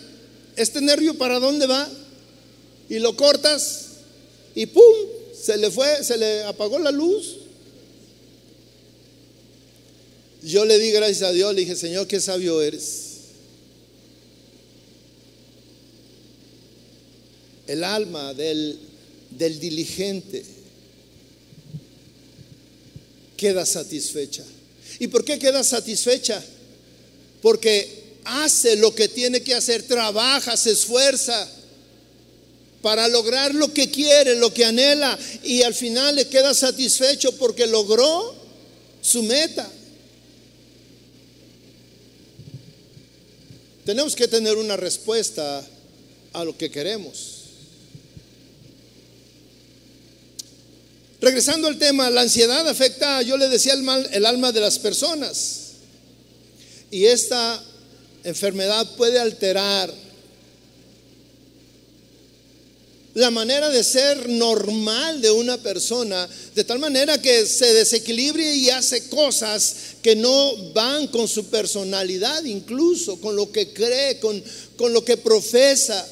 S1: este nervio para dónde va y lo cortas y ¡pum! Se le fue, se le apagó la luz. Yo le di gracias a Dios, le dije, Señor, qué sabio eres. El alma del, del diligente queda satisfecha. ¿Y por qué queda satisfecha? Porque hace lo que tiene que hacer, trabaja, se esfuerza para lograr lo que quiere, lo que anhela, y al final le queda satisfecho porque logró su meta. Tenemos que tener una respuesta a lo que queremos. Regresando al tema, la ansiedad afecta, yo le decía, el, el alma de las personas. Y esta enfermedad puede alterar la manera de ser normal de una persona, de tal manera que se desequilibre y hace cosas que no van con su personalidad, incluso con lo que cree, con, con lo que profesa.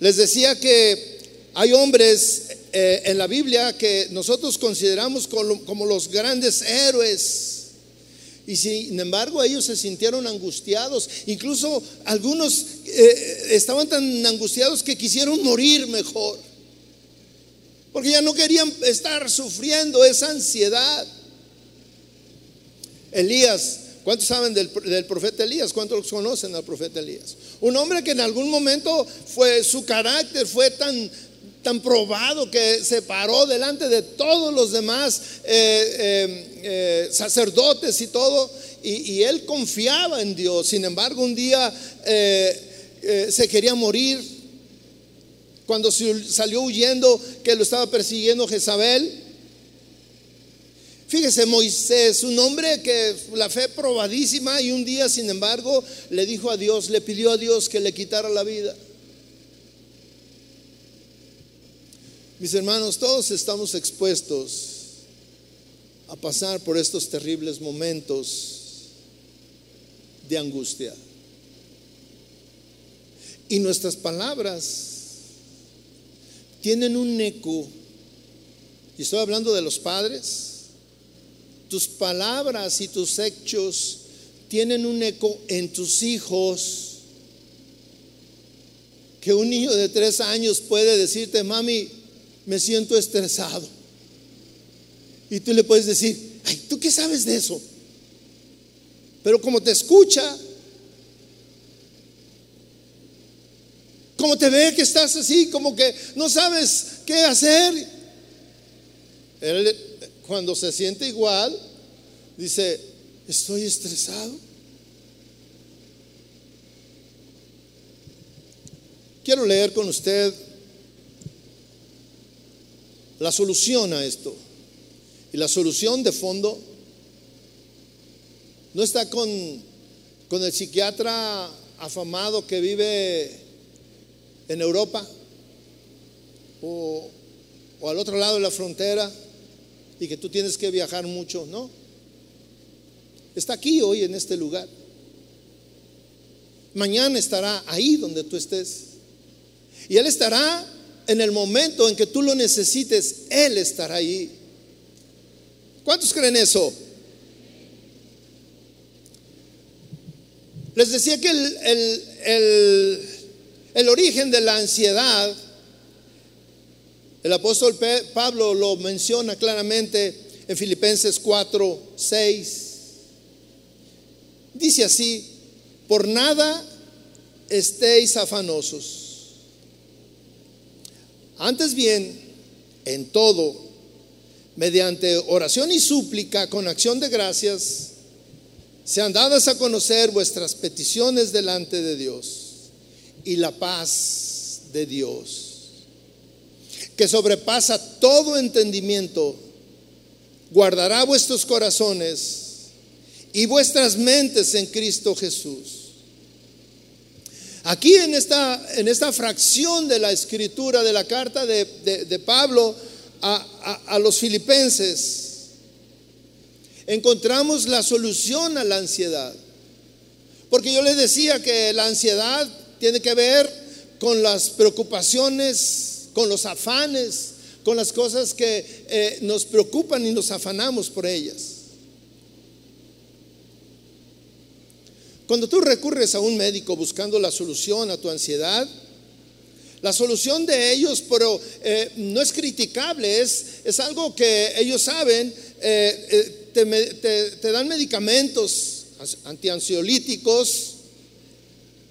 S1: Les decía que hay hombres eh, en la Biblia que nosotros consideramos como, como los grandes héroes y sin embargo ellos se sintieron angustiados. Incluso algunos eh, estaban tan angustiados que quisieron morir mejor. Porque ya no querían estar sufriendo esa ansiedad. Elías, ¿cuántos saben del, del, profeta Elías? ¿Cuántos conocen al profeta Elías? Un hombre que en algún momento fue su carácter fue tan tan probado que se paró delante de todos los demás eh, eh, eh, sacerdotes y todo, y, él confiaba en Dios. Sin embargo, un día se quería morir cuando salió huyendo que lo estaba persiguiendo Jezabel. Fíjese, Moisés, un hombre que la fe probadísima y un día, sin embargo, le dijo a Dios, le pidió a Dios que le quitara la vida. Mis hermanos, todos estamos expuestos a pasar por estos terribles momentos de angustia. Y nuestras palabras tienen un eco, y estoy hablando de los padres, tus palabras y tus hechos tienen un eco en tus hijos. Que un niño de tres años puede decirte, mami, me siento estresado. Y tú le puedes decir, ay, ¿tú qué sabes de eso? Pero como te escucha, como te ve que estás así, como que no sabes qué hacer, él cuando se siente igual, dice, estoy estresado. Quiero leer con usted la solución a esto. Y la solución de fondo no está con, con el psiquiatra afamado que vive en Europa o, o al otro lado de la frontera y que tú tienes que viajar mucho, no. Está aquí hoy en este lugar. Mañana estará ahí donde tú estés. Y Él estará en el momento en que tú lo necesites, Él estará ahí. ¿Cuántos creen eso? Les decía que el, el, el origen de la ansiedad el apóstol Pablo lo menciona claramente en Filipenses 4, 6. Dice así, por nada estéis afanosos. Antes bien, en todo, mediante oración y súplica con acción de gracias, sean dadas a conocer vuestras peticiones delante de Dios y la paz de Dios que sobrepasa todo entendimiento, guardará vuestros corazones y vuestras mentes en Cristo Jesús. Aquí en esta, en esta fracción de la escritura de la carta de, Pablo a, a los filipenses, encontramos la solución a la ansiedad. Porque yo les decía que la ansiedad tiene que ver con las preocupaciones con los afanes, con las cosas que eh, nos preocupan y nos afanamos por ellas. Cuando tú recurres a un médico buscando la solución a tu ansiedad, la solución de ellos, pero eh, no es criticable, es, es, algo que ellos saben, eh, te, te, dan medicamentos antiansiolíticos,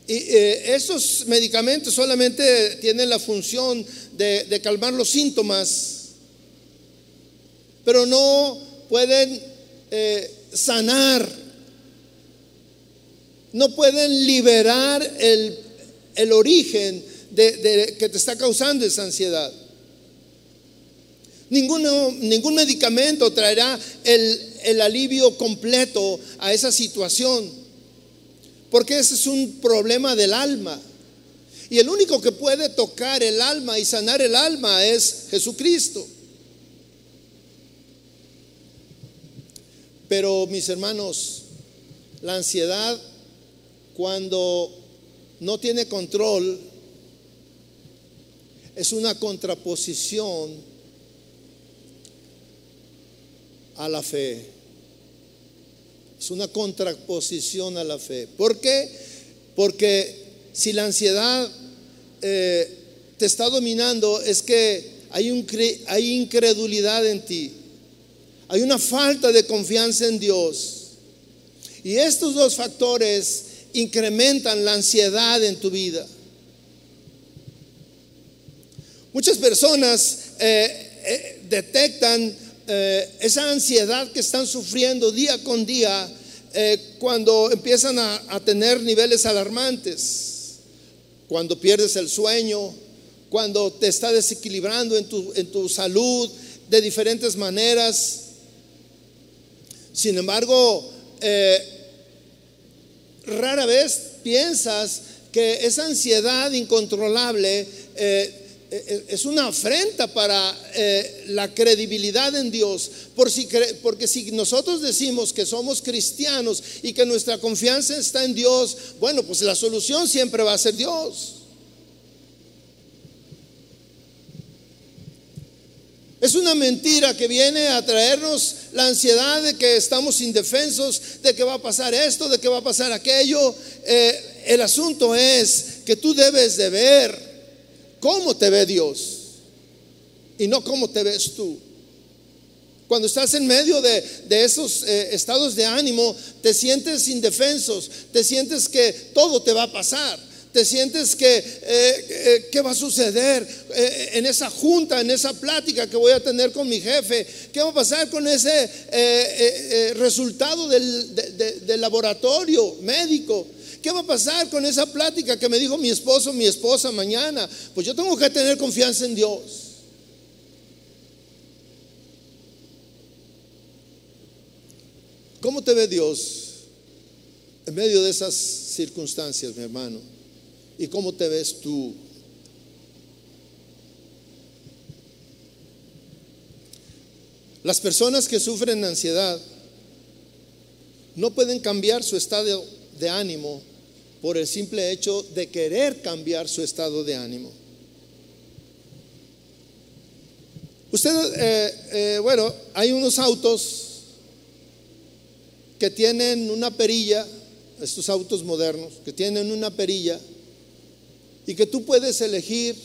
S1: y eh, esos medicamentos solamente tienen la función de, calmar los síntomas, pero no pueden eh, sanar, no pueden liberar el, origen de, que te está causando esa ansiedad. Ninguno, ningún medicamento traerá el, el alivio completo a esa situación. Porque ese es un problema del alma. Y el único que puede tocar el alma y sanar el alma es Jesucristo. Pero mis hermanos, la ansiedad cuando no tiene control es una contraposición a la fe. Es una contraposición a la fe. ¿Por qué? Porque si la ansiedad eh, te está dominando, es que hay, un, hay incredulidad en ti. Hay una falta de confianza en Dios. Y estos dos factores incrementan la ansiedad en tu vida. Muchas personas eh, eh, detectan eh, esa ansiedad que están sufriendo día con día cuando empiezan a, tener niveles alarmantes, cuando pierdes el sueño, cuando te está desequilibrando en tu, en tu salud de diferentes maneras. Sin embargo, rara vez piensas que esa ansiedad incontrolable eh, eh, es una afrenta para la credibilidad en Dios. Por si, porque si nosotros decimos que somos cristianos y que nuestra confianza está en Dios, bueno, pues la solución siempre va a ser Dios. Es una mentira que viene a traernos la ansiedad de que estamos indefensos, de que va a pasar esto, de que va a pasar aquello. Eh, el asunto es que tú debes de ver cómo te ve Dios y no cómo te ves tú. Cuando estás en medio de, esos eh, estados de ánimo, te sientes indefensos, te sientes que todo te va a pasar te sientes que, eh, ¿qué va a suceder eh, en esa junta, en esa plática que voy a tener con mi jefe? ¿Qué va a pasar con ese eh, resultado del, del laboratorio médico? ¿Qué va a pasar con esa plática que me dijo mi esposo, mi esposa mañana? Pues yo tengo que tener confianza en Dios. ¿Cómo te ve Dios en medio de esas circunstancias, mi hermano? ¿Y cómo te ves tú? Las personas que sufren ansiedad no pueden cambiar su estado de ánimo por el simple hecho de querer cambiar su estado de ánimo. Usted, eh, eh, bueno, hay unos autos que tienen una perilla, estos autos modernos, que tienen una perilla y que tú puedes elegir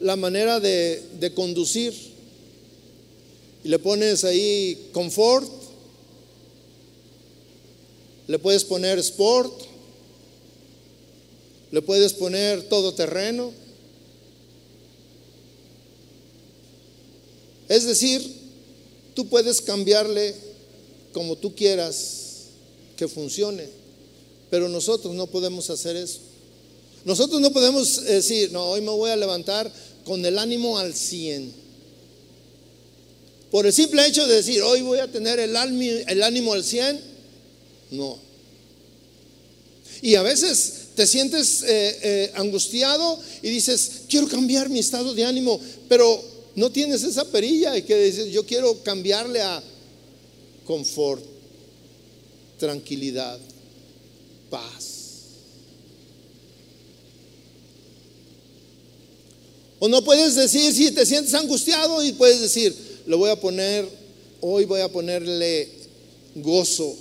S1: la manera de, conducir. Y le pones ahí confort, le puedes poner sport, le puedes poner todo terreno. Es decir, tú puedes cambiarle como tú quieras que funcione, pero nosotros no podemos hacer eso. Nosotros no podemos decir, no, hoy me voy a levantar con el ánimo al 100. Por el simple hecho de decir, hoy voy a tener el ánimo al 100, no. Y a veces te sientes eh, eh, angustiado y dices, quiero cambiar mi estado de ánimo, pero no tienes esa perilla y que dices, yo quiero cambiarle a confort, tranquilidad, paz. O no puedes decir si te sientes angustiado y puedes decir, le voy a poner, hoy voy a ponerle gozo.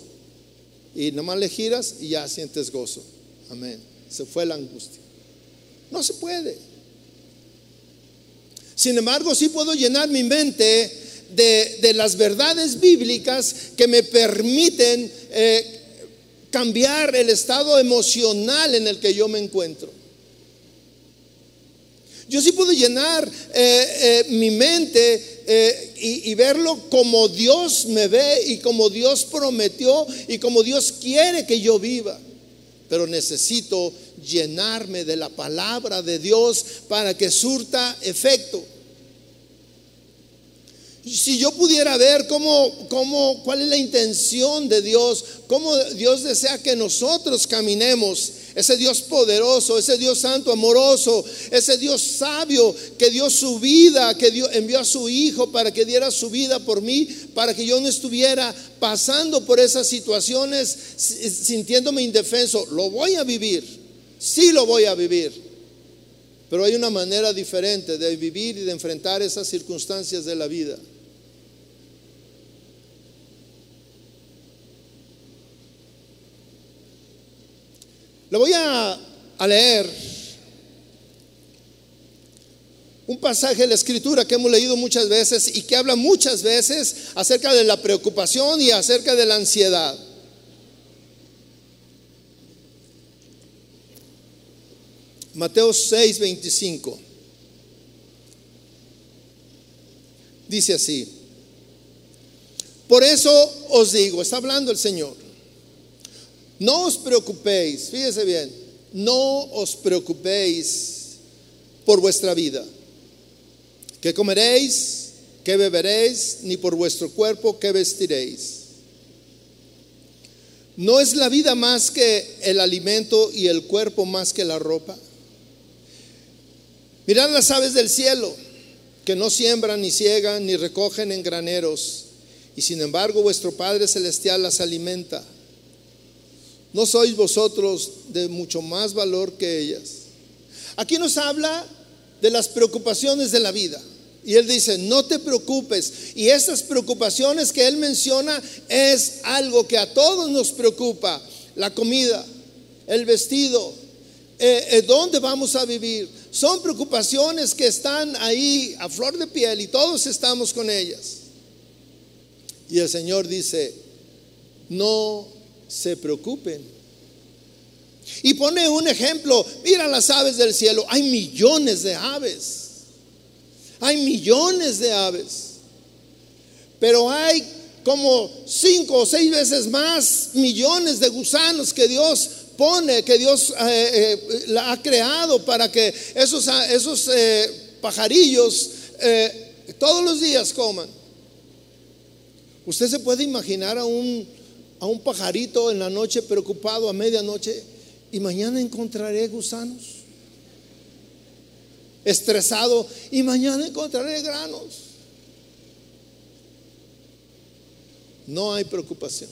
S1: Y nomás le giras y ya sientes gozo. Amén. Se fue la angustia. No se puede. Sin embargo, sí puedo llenar mi mente de, las verdades bíblicas que me permiten eh, cambiar el estado emocional en el que yo me encuentro. Yo sí puedo llenar eh, eh, mi mente eh, y, y, verlo como Dios me ve y como Dios prometió y como Dios quiere que yo viva. Pero necesito llenarme de la palabra de Dios para que surta efecto. Si yo pudiera ver cómo, cómo, cuál es la intención de Dios, cómo Dios desea que nosotros caminemos ese Dios poderoso, ese Dios santo, amoroso, ese Dios sabio que dio su vida, que dio, envió a su Hijo para que diera su vida por mí, para que yo no estuviera pasando por esas situaciones sintiéndome indefenso. Lo voy a vivir, sí lo voy a vivir. Pero hay una manera diferente de vivir y de enfrentar esas circunstancias de la vida. Le voy a, leer un pasaje de la escritura que hemos leído muchas veces y que habla muchas veces acerca de la preocupación y acerca de la ansiedad. Mateo 6, 25. Dice así. Por eso os digo, está hablando el Señor no os preocupéis, fíjese bien, no os preocupéis por vuestra vida. ¿Qué comeréis? ¿Qué beberéis? Ni por vuestro cuerpo, ¿qué vestiréis? ¿No es la vida más que el alimento y el cuerpo más que la ropa? Mirad las aves del cielo, que no siembran, ni ciegan, ni recogen en graneros, y sin embargo vuestro Padre Celestial las alimenta. ¿No sois vosotros de mucho más valor que ellas? Aquí nos habla de las preocupaciones de la vida. Y él dice, no te preocupes. Y esas preocupaciones que él menciona es algo que a todos nos preocupa. La comida, el vestido, eh, eh, dónde vamos a vivir. Son preocupaciones que están ahí a flor de piel y todos estamos con ellas. Y el Señor dice, no se preocupen. Y pone un ejemplo, mira las aves del cielo, hay millones de aves. Hay millones de aves, pero hay como cinco o seis veces más millones de gusanos que Dios pone, que Dios eh, eh, ha creado para que esos, esos eh, pajarillos todos los días coman. Usted se puede imaginar a un, a un pajarito en la noche preocupado a medianoche y mañana encontraré gusanos estresado y mañana encontraré granos. No hay preocupación.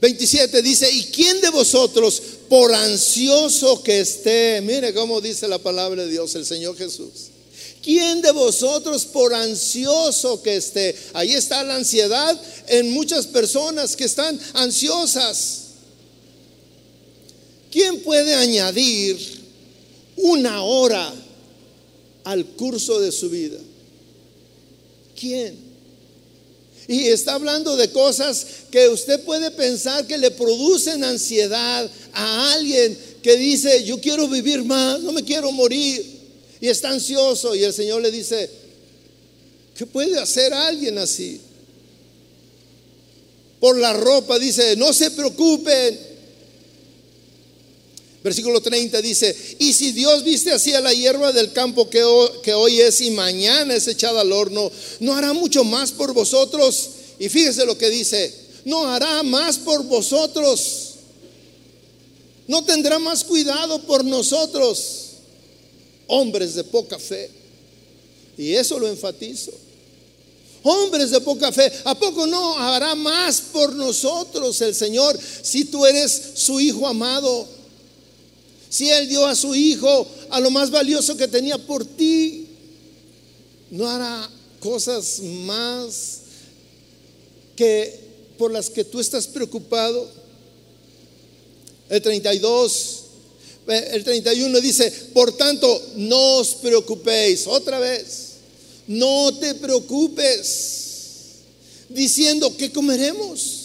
S1: 27 dice, ¿y quién de vosotros, por ansioso que esté, mire cómo dice la palabra de Dios, el Señor Jesús, ¿quién de vosotros, por ansioso que esté, ahí está la ansiedad en muchas personas que están ansiosas, ¿Quién puede añadir una hora al curso de su vida? ¿Quién? Y está hablando de cosas que usted puede pensar que le producen ansiedad a alguien que dice, yo quiero vivir más, no me quiero morir. Y está ansioso y el Señor le dice, ¿qué puede hacer alguien así? Por la ropa dice, no se preocupen Versículo 30 dice, y si Dios viste así a la hierba del campo que hoy, es y mañana es echada al horno, ¿no hará mucho más por vosotros? Y fíjese lo que dice, no hará más por vosotros, no tendrá más cuidado por nosotros, hombres de poca fe. Y eso lo enfatizo. Hombres de poca fe, ¿a poco no hará más por nosotros el Señor si tú eres su Hijo amado? Si Él dio a su Hijo a lo más valioso que tenía por ti, no hará cosas más que por las que tú estás preocupado. El 32, el 31 dice, por tanto, no os preocupéis. Otra vez, no te preocupes diciendo que comeremos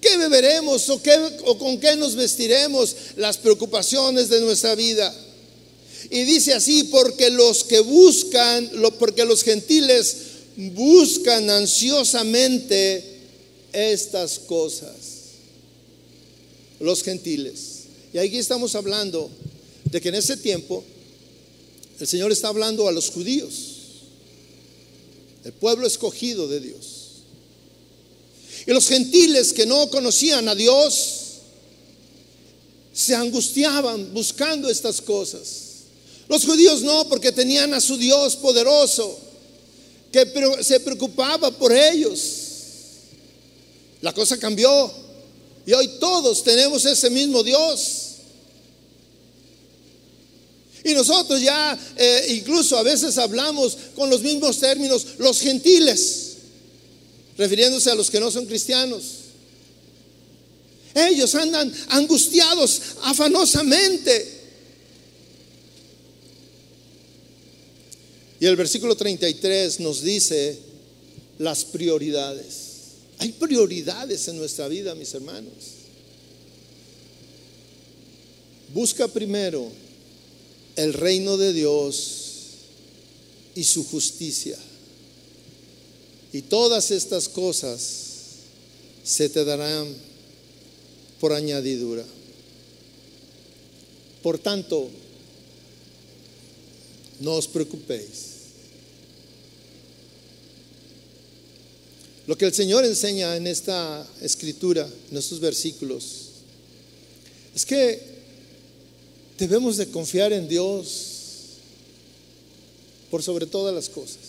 S1: ¿Qué beberemos o, qué, o con qué nos vestiremos? Las preocupaciones de nuestra vida. Y dice así, porque los que buscan, porque los gentiles buscan ansiosamente estas cosas. Los gentiles. Y aquí estamos hablando de que en ese tiempo el Señor está hablando a los judíos, el pueblo escogido de Dios. Y los gentiles que no conocían a Dios se angustiaban buscando estas cosas. Los judíos no, porque tenían a su Dios poderoso, que se preocupaba por ellos. La cosa cambió y hoy todos tenemos ese mismo Dios. Y nosotros ya eh, incluso a veces hablamos con los mismos términos, los gentiles refiriéndose a los que no son cristianos. Ellos andan angustiados afanosamente. Y el versículo 33 nos dice las prioridades. Hay prioridades en nuestra vida, mis hermanos. Busca primero el reino de Dios y su justicia y todas estas cosas se te darán por añadidura. Por tanto, no os preocupéis. Lo que el Señor enseña en esta escritura, en estos versículos, es que debemos de confiar en Dios por sobre todas las cosas.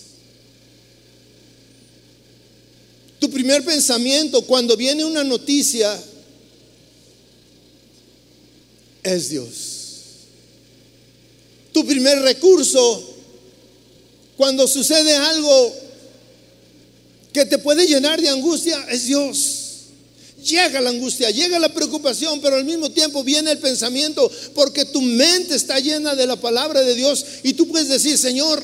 S1: Tu primer pensamiento cuando viene una noticia es Dios. Tu primer recurso cuando sucede algo que te puede llenar de angustia es Dios. Llega la angustia, llega la preocupación, pero al mismo tiempo viene el pensamiento porque tu mente está llena de la palabra de Dios y tú puedes decir, Señor,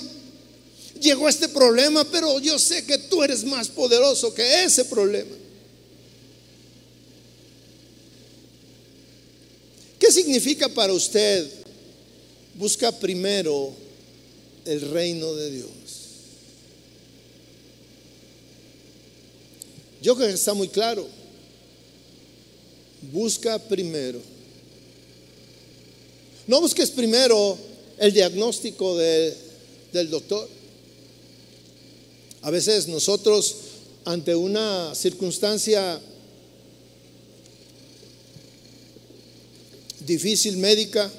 S1: llegó este problema, pero yo sé que tú eres más poderoso que ese problema. ¿Qué significa para usted? Busca primero el reino de Dios. Yo creo que está muy claro. Busca primero. No busques primero el diagnóstico del doctor. A veces nosotros, ante una circunstancia difícil médica,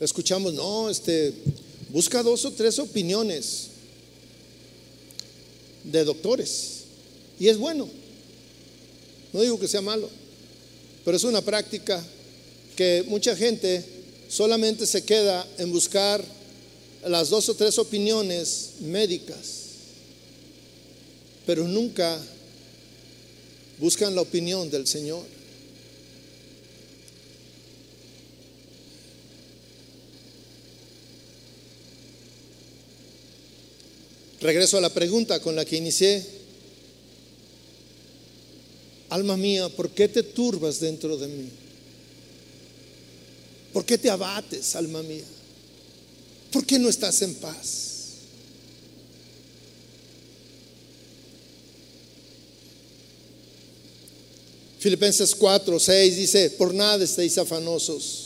S1: escuchamos, no, este, busca dos o tres opiniones de doctores. Y es bueno. No digo que sea malo, pero es una práctica que mucha gente solamente se queda en buscar las dos o tres opiniones médicas, pero nunca buscan la opinión del Señor. Regreso a la pregunta con la que inicié. Alma mía, ¿por qué te turbas dentro de mí? ¿Por qué te abates, alma mía? ¿Por qué no estás en paz? Filipenses 4, 6 dice, por nada estéis afanosos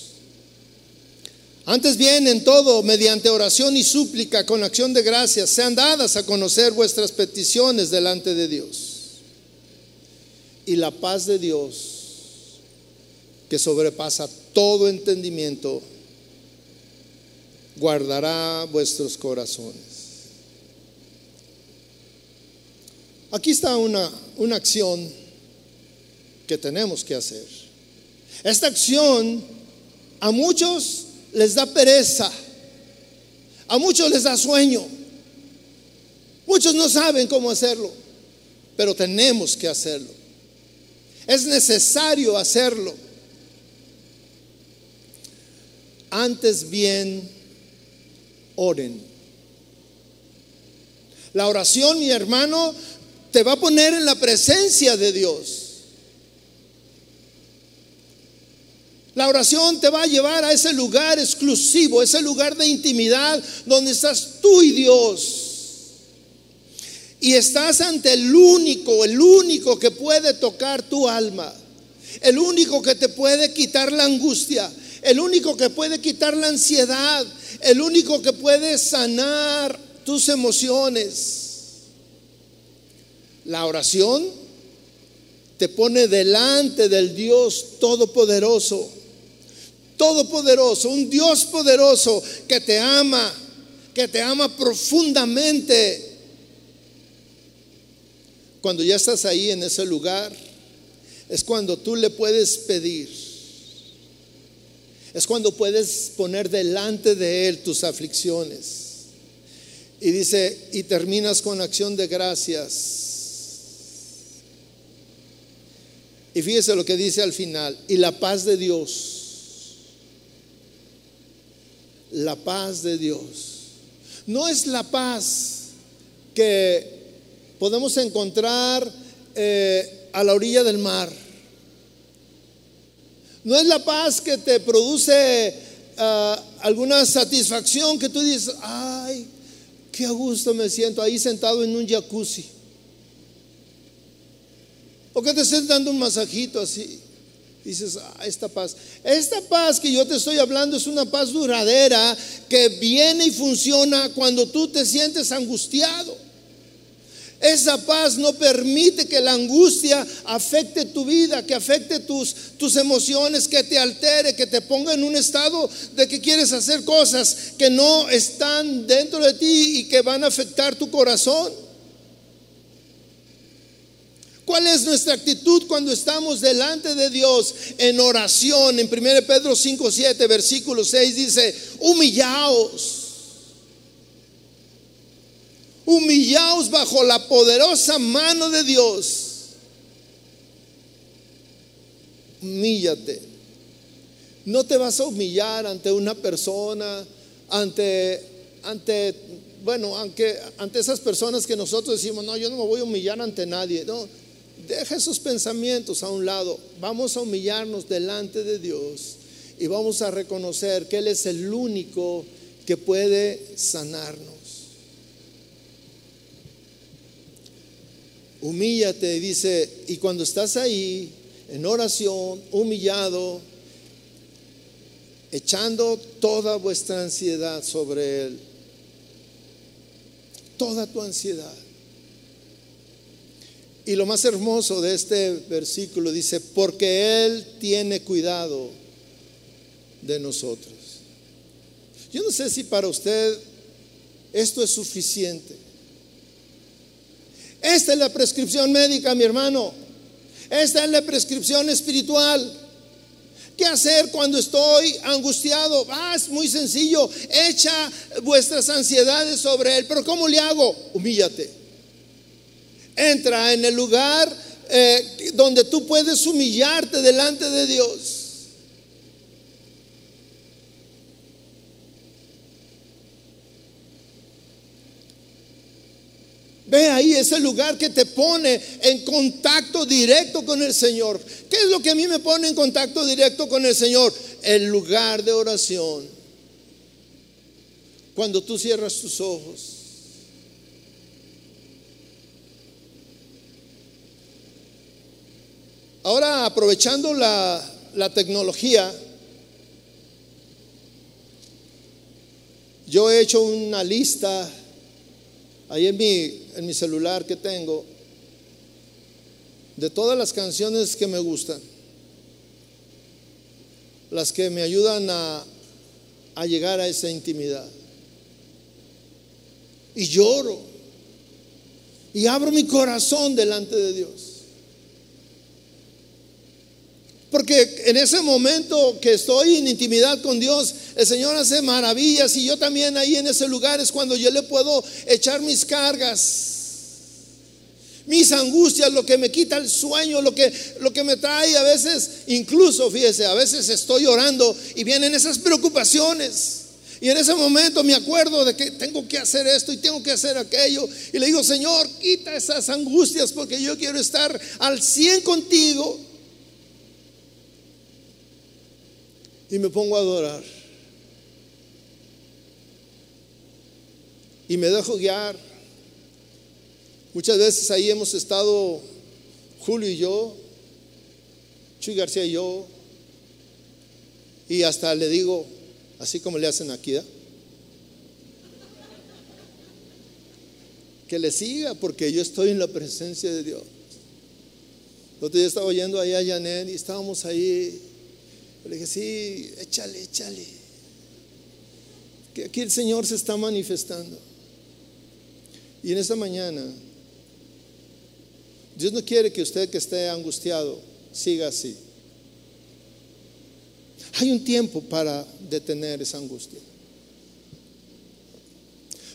S1: antes bien, en todo, mediante oración y súplica, con acción de gracias, sean dadas a conocer vuestras peticiones delante de Dios. Y la paz de Dios, que sobrepasa todo entendimiento, guardará vuestros corazones. Aquí está una, una acción que tenemos que hacer. Esta acción a muchos les da pereza, a muchos les da sueño, muchos no saben cómo hacerlo, pero tenemos que hacerlo. Es necesario hacerlo. Antes bien, oren. La oración, mi hermano, te va a poner en la presencia de Dios. La oración te va a llevar a ese lugar exclusivo, ese lugar de intimidad donde estás tú y Dios. Y estás ante el único, el único que puede tocar tu alma. El único que te puede quitar la angustia. El único que puede quitar la ansiedad. El único que puede sanar tus emociones. La oración te pone delante del Dios Todopoderoso todopoderoso, un Dios poderoso que te ama, que te ama profundamente. Cuando ya estás ahí en ese lugar, es cuando tú le puedes pedir. Es cuando puedes poner delante de Él tus aflicciones. Y dice, y terminas con acción de gracias. Y fíjese lo que dice al final, y la paz de Dios la paz de Dios. No es la paz que podemos encontrar eh, a la orilla del mar. No es la paz que te produce ah, alguna satisfacción que tú dices, ay, qué a gusto me siento ahí sentado en un jacuzzi. O que te estés dando un masajito así. Dices, ah, esta paz. Esta paz que yo te estoy hablando es una paz duradera que viene y funciona cuando tú te sientes angustiado. Esa paz no permite que la angustia afecte tu vida, que afecte tus, tus emociones, que te altere, que te ponga en un estado de que quieres hacer cosas que no están dentro de ti y que van a afectar tu corazón. ¿Cuál es nuestra actitud cuando estamos delante de Dios en oración? En 1 Pedro 5, 7, versículo 6 dice, humillaos humillaos bajo la poderosa mano de Dios. Humíllate. No te vas a humillar ante una persona, ante, ante, bueno, aunque ante esas personas que nosotros decimos, no, yo no me voy a humillar ante nadie. No, deja esos pensamientos a un lado. Vamos a humillarnos delante de Dios y vamos a reconocer que Él es el único que puede sanarnos. humíllate, dice, y cuando estás ahí, en oración, humillado, echando toda vuestra ansiedad sobre Él, toda tu ansiedad. Y lo más hermoso de este versículo dice, porque Él tiene cuidado de nosotros. Yo no sé si para usted esto es suficiente. Esta es la prescripción médica, mi hermano. Esta es la prescripción espiritual. ¿Qué hacer cuando estoy angustiado? Ah, es muy sencillo. Echa vuestras ansiedades sobre Él. Pero ¿cómo le hago? Humíllate. Entra en el lugar eh, donde tú puedes humillarte delante de Dios. Ve ahí ese lugar que te pone en contacto directo con el Señor. ¿Qué es lo que a mí me pone en contacto directo con el Señor? El lugar de oración. Cuando tú cierras tus ojos. Ahora, aprovechando la, la tecnología, yo he hecho una lista ahí en mi, en mi celular que tengo, de todas las canciones que me gustan, las que me ayudan a, a llegar a esa intimidad. Y lloro. Y abro mi corazón delante de Dios. Porque en ese momento que estoy en intimidad con Dios, el Señor hace maravillas y yo también ahí en ese lugar es cuando yo le puedo echar mis cargas, mis angustias, lo que me quita el sueño, lo que, lo que me trae a veces, incluso fíjese, a veces estoy orando y vienen esas preocupaciones. Y en ese momento me acuerdo de que tengo que hacer esto y tengo que hacer aquello. Y le digo, Señor, quita esas angustias porque yo quiero estar al 100 contigo. Y me pongo a adorar. Y me dejo guiar. Muchas veces ahí hemos estado Julio y yo, Chuy García y yo, y hasta le digo, así como le hacen aquí, que le siga, porque yo estoy en la presencia de Dios. Otro día estaba oyendo ahí a Janet y estábamos ahí le dije, sí, échale, échale. Que aquí el Señor se está manifestando. Y en esta mañana, Dios no quiere que usted que esté angustiado siga así. Hay un tiempo para detener esa angustia.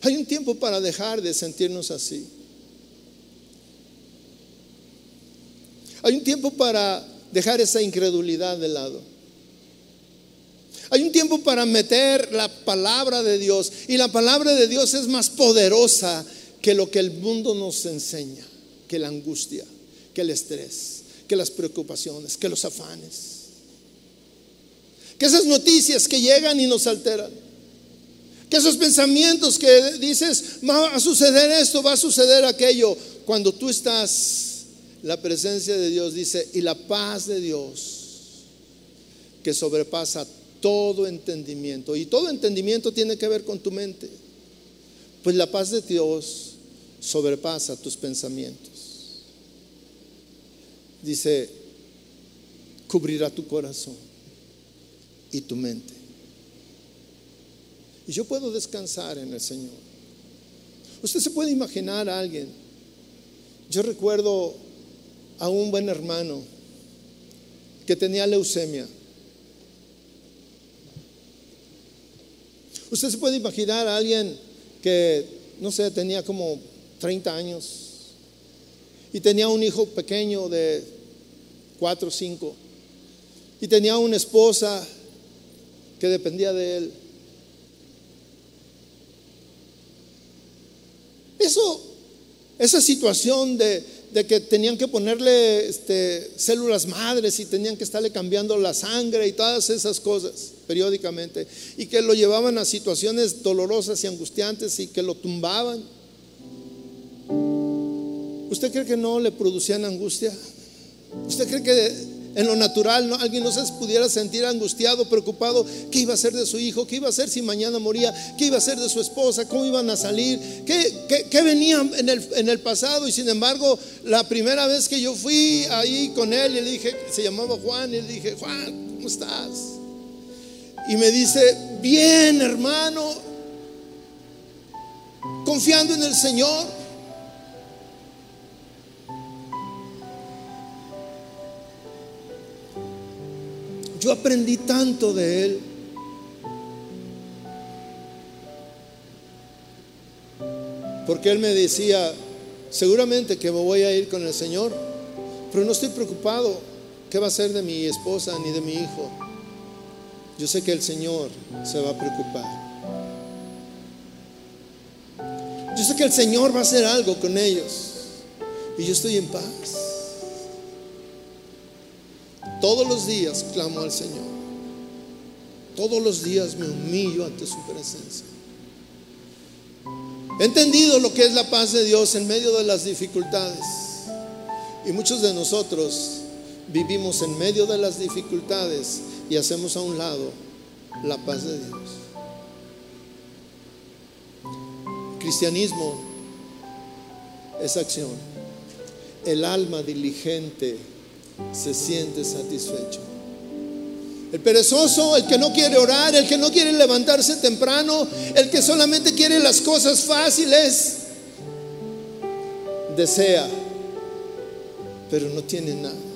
S1: Hay un tiempo para dejar de sentirnos así. Hay un tiempo para dejar esa incredulidad de lado. Hay un tiempo para meter la palabra de Dios y la palabra de Dios es más poderosa que lo que el mundo nos enseña, que la angustia, que el estrés, que las preocupaciones, que los afanes. Que esas noticias que llegan y nos alteran. Que esos pensamientos que dices, va a suceder esto, va a suceder aquello. Cuando tú estás, la presencia de Dios dice, y la paz de Dios que sobrepasa todo entendimiento. Y todo entendimiento tiene que ver con tu mente. Pues la paz de Dios sobrepasa tus pensamientos. Dice, cubrirá tu corazón y tu mente. Y yo puedo descansar en el Señor. Usted se puede imaginar a alguien. Yo recuerdo a un buen hermano que tenía leucemia. Usted se puede imaginar a alguien que, no sé, tenía como 30 años y tenía un hijo pequeño de 4 o 5 y tenía una esposa que dependía de él. Eso, esa situación de, que tenían que ponerle este, células madres y tenían que estarle cambiando la sangre y todas esas cosas periódicamente, y que lo llevaban a situaciones dolorosas y angustiantes y que lo tumbaban. ¿Usted cree que no le producían angustia? ¿Usted cree que en lo natural, alguien no se pudiera sentir angustiado, preocupado, qué iba a ser de su hijo, qué iba a hacer si mañana moría, qué iba a ser de su esposa, cómo iban a salir, qué, qué, venía en el, en el, pasado. Y sin embargo, la primera vez que yo fui ahí con él, y le dije, se llamaba Juan, y le dije, Juan, ¿cómo estás? Y me dice, bien hermano, confiando en el Señor. Yo aprendí tanto de él. Porque él me decía, seguramente que me voy a ir con el Señor, pero no estoy preocupado qué va a ser de mi esposa ni de mi hijo. Yo sé que el Señor se va a preocupar. Yo sé que el Señor va a hacer algo con ellos. Y yo estoy en paz. Todos los días clamo al Señor. Todos los días me humillo ante su presencia. He entendido lo que es la paz de Dios en medio de las dificultades. Y muchos de nosotros vivimos en medio de las dificultades y hacemos a un lado la paz de Dios. Cristianismo es acción. El alma diligente se siente satisfecho. El perezoso, el que no quiere orar, el que no quiere levantarse temprano, el que solamente quiere las cosas fáciles, desea, pero no tiene nada.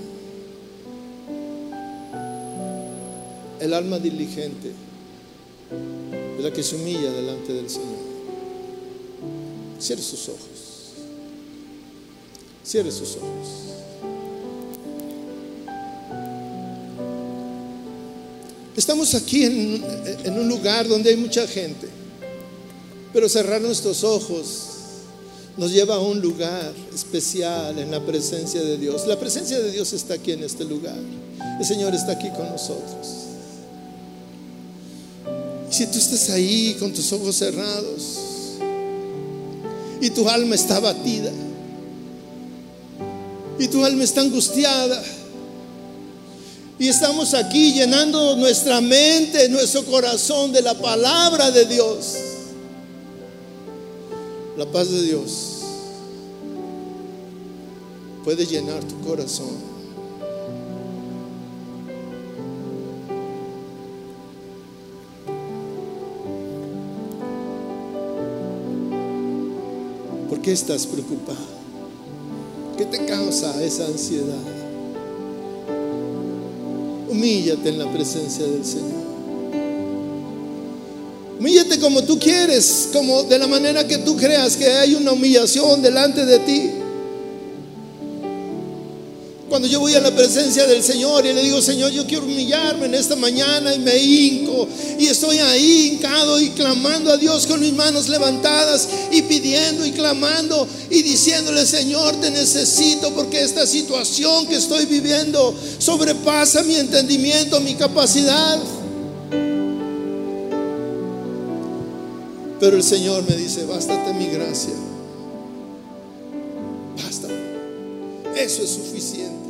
S1: El alma diligente es la que se humilla delante del Señor. Cierre sus ojos. Cierre sus ojos. Estamos aquí en, un lugar donde hay mucha gente, pero cerrar nuestros ojos nos lleva a un lugar especial en la presencia de Dios. La presencia de Dios está aquí en este lugar. El Señor está aquí con nosotros. Si tú estás ahí con tus ojos cerrados y tu alma está abatida y tu alma está angustiada, y estamos aquí llenando nuestra mente, nuestro corazón de la palabra de Dios. La paz de Dios puede llenar tu corazón. Qué estás preocupado? ¿Qué te causa esa ansiedad? Humíllate en la presencia del Señor. Humíllate como tú quieres, como de la manera que tú creas que hay una humillación delante de ti. Cuando yo voy a la presencia del Señor y le digo, Señor, yo quiero humillarme en esta mañana y me hinco y estoy ahí hincado y clamando a Dios con mis manos levantadas y pidiendo y clamando y diciéndole, Señor, te necesito porque esta situación que estoy viviendo sobrepasa mi entendimiento, mi capacidad. Pero el Señor me dice, bástate mi gracia. Basta. Eso es suficiente.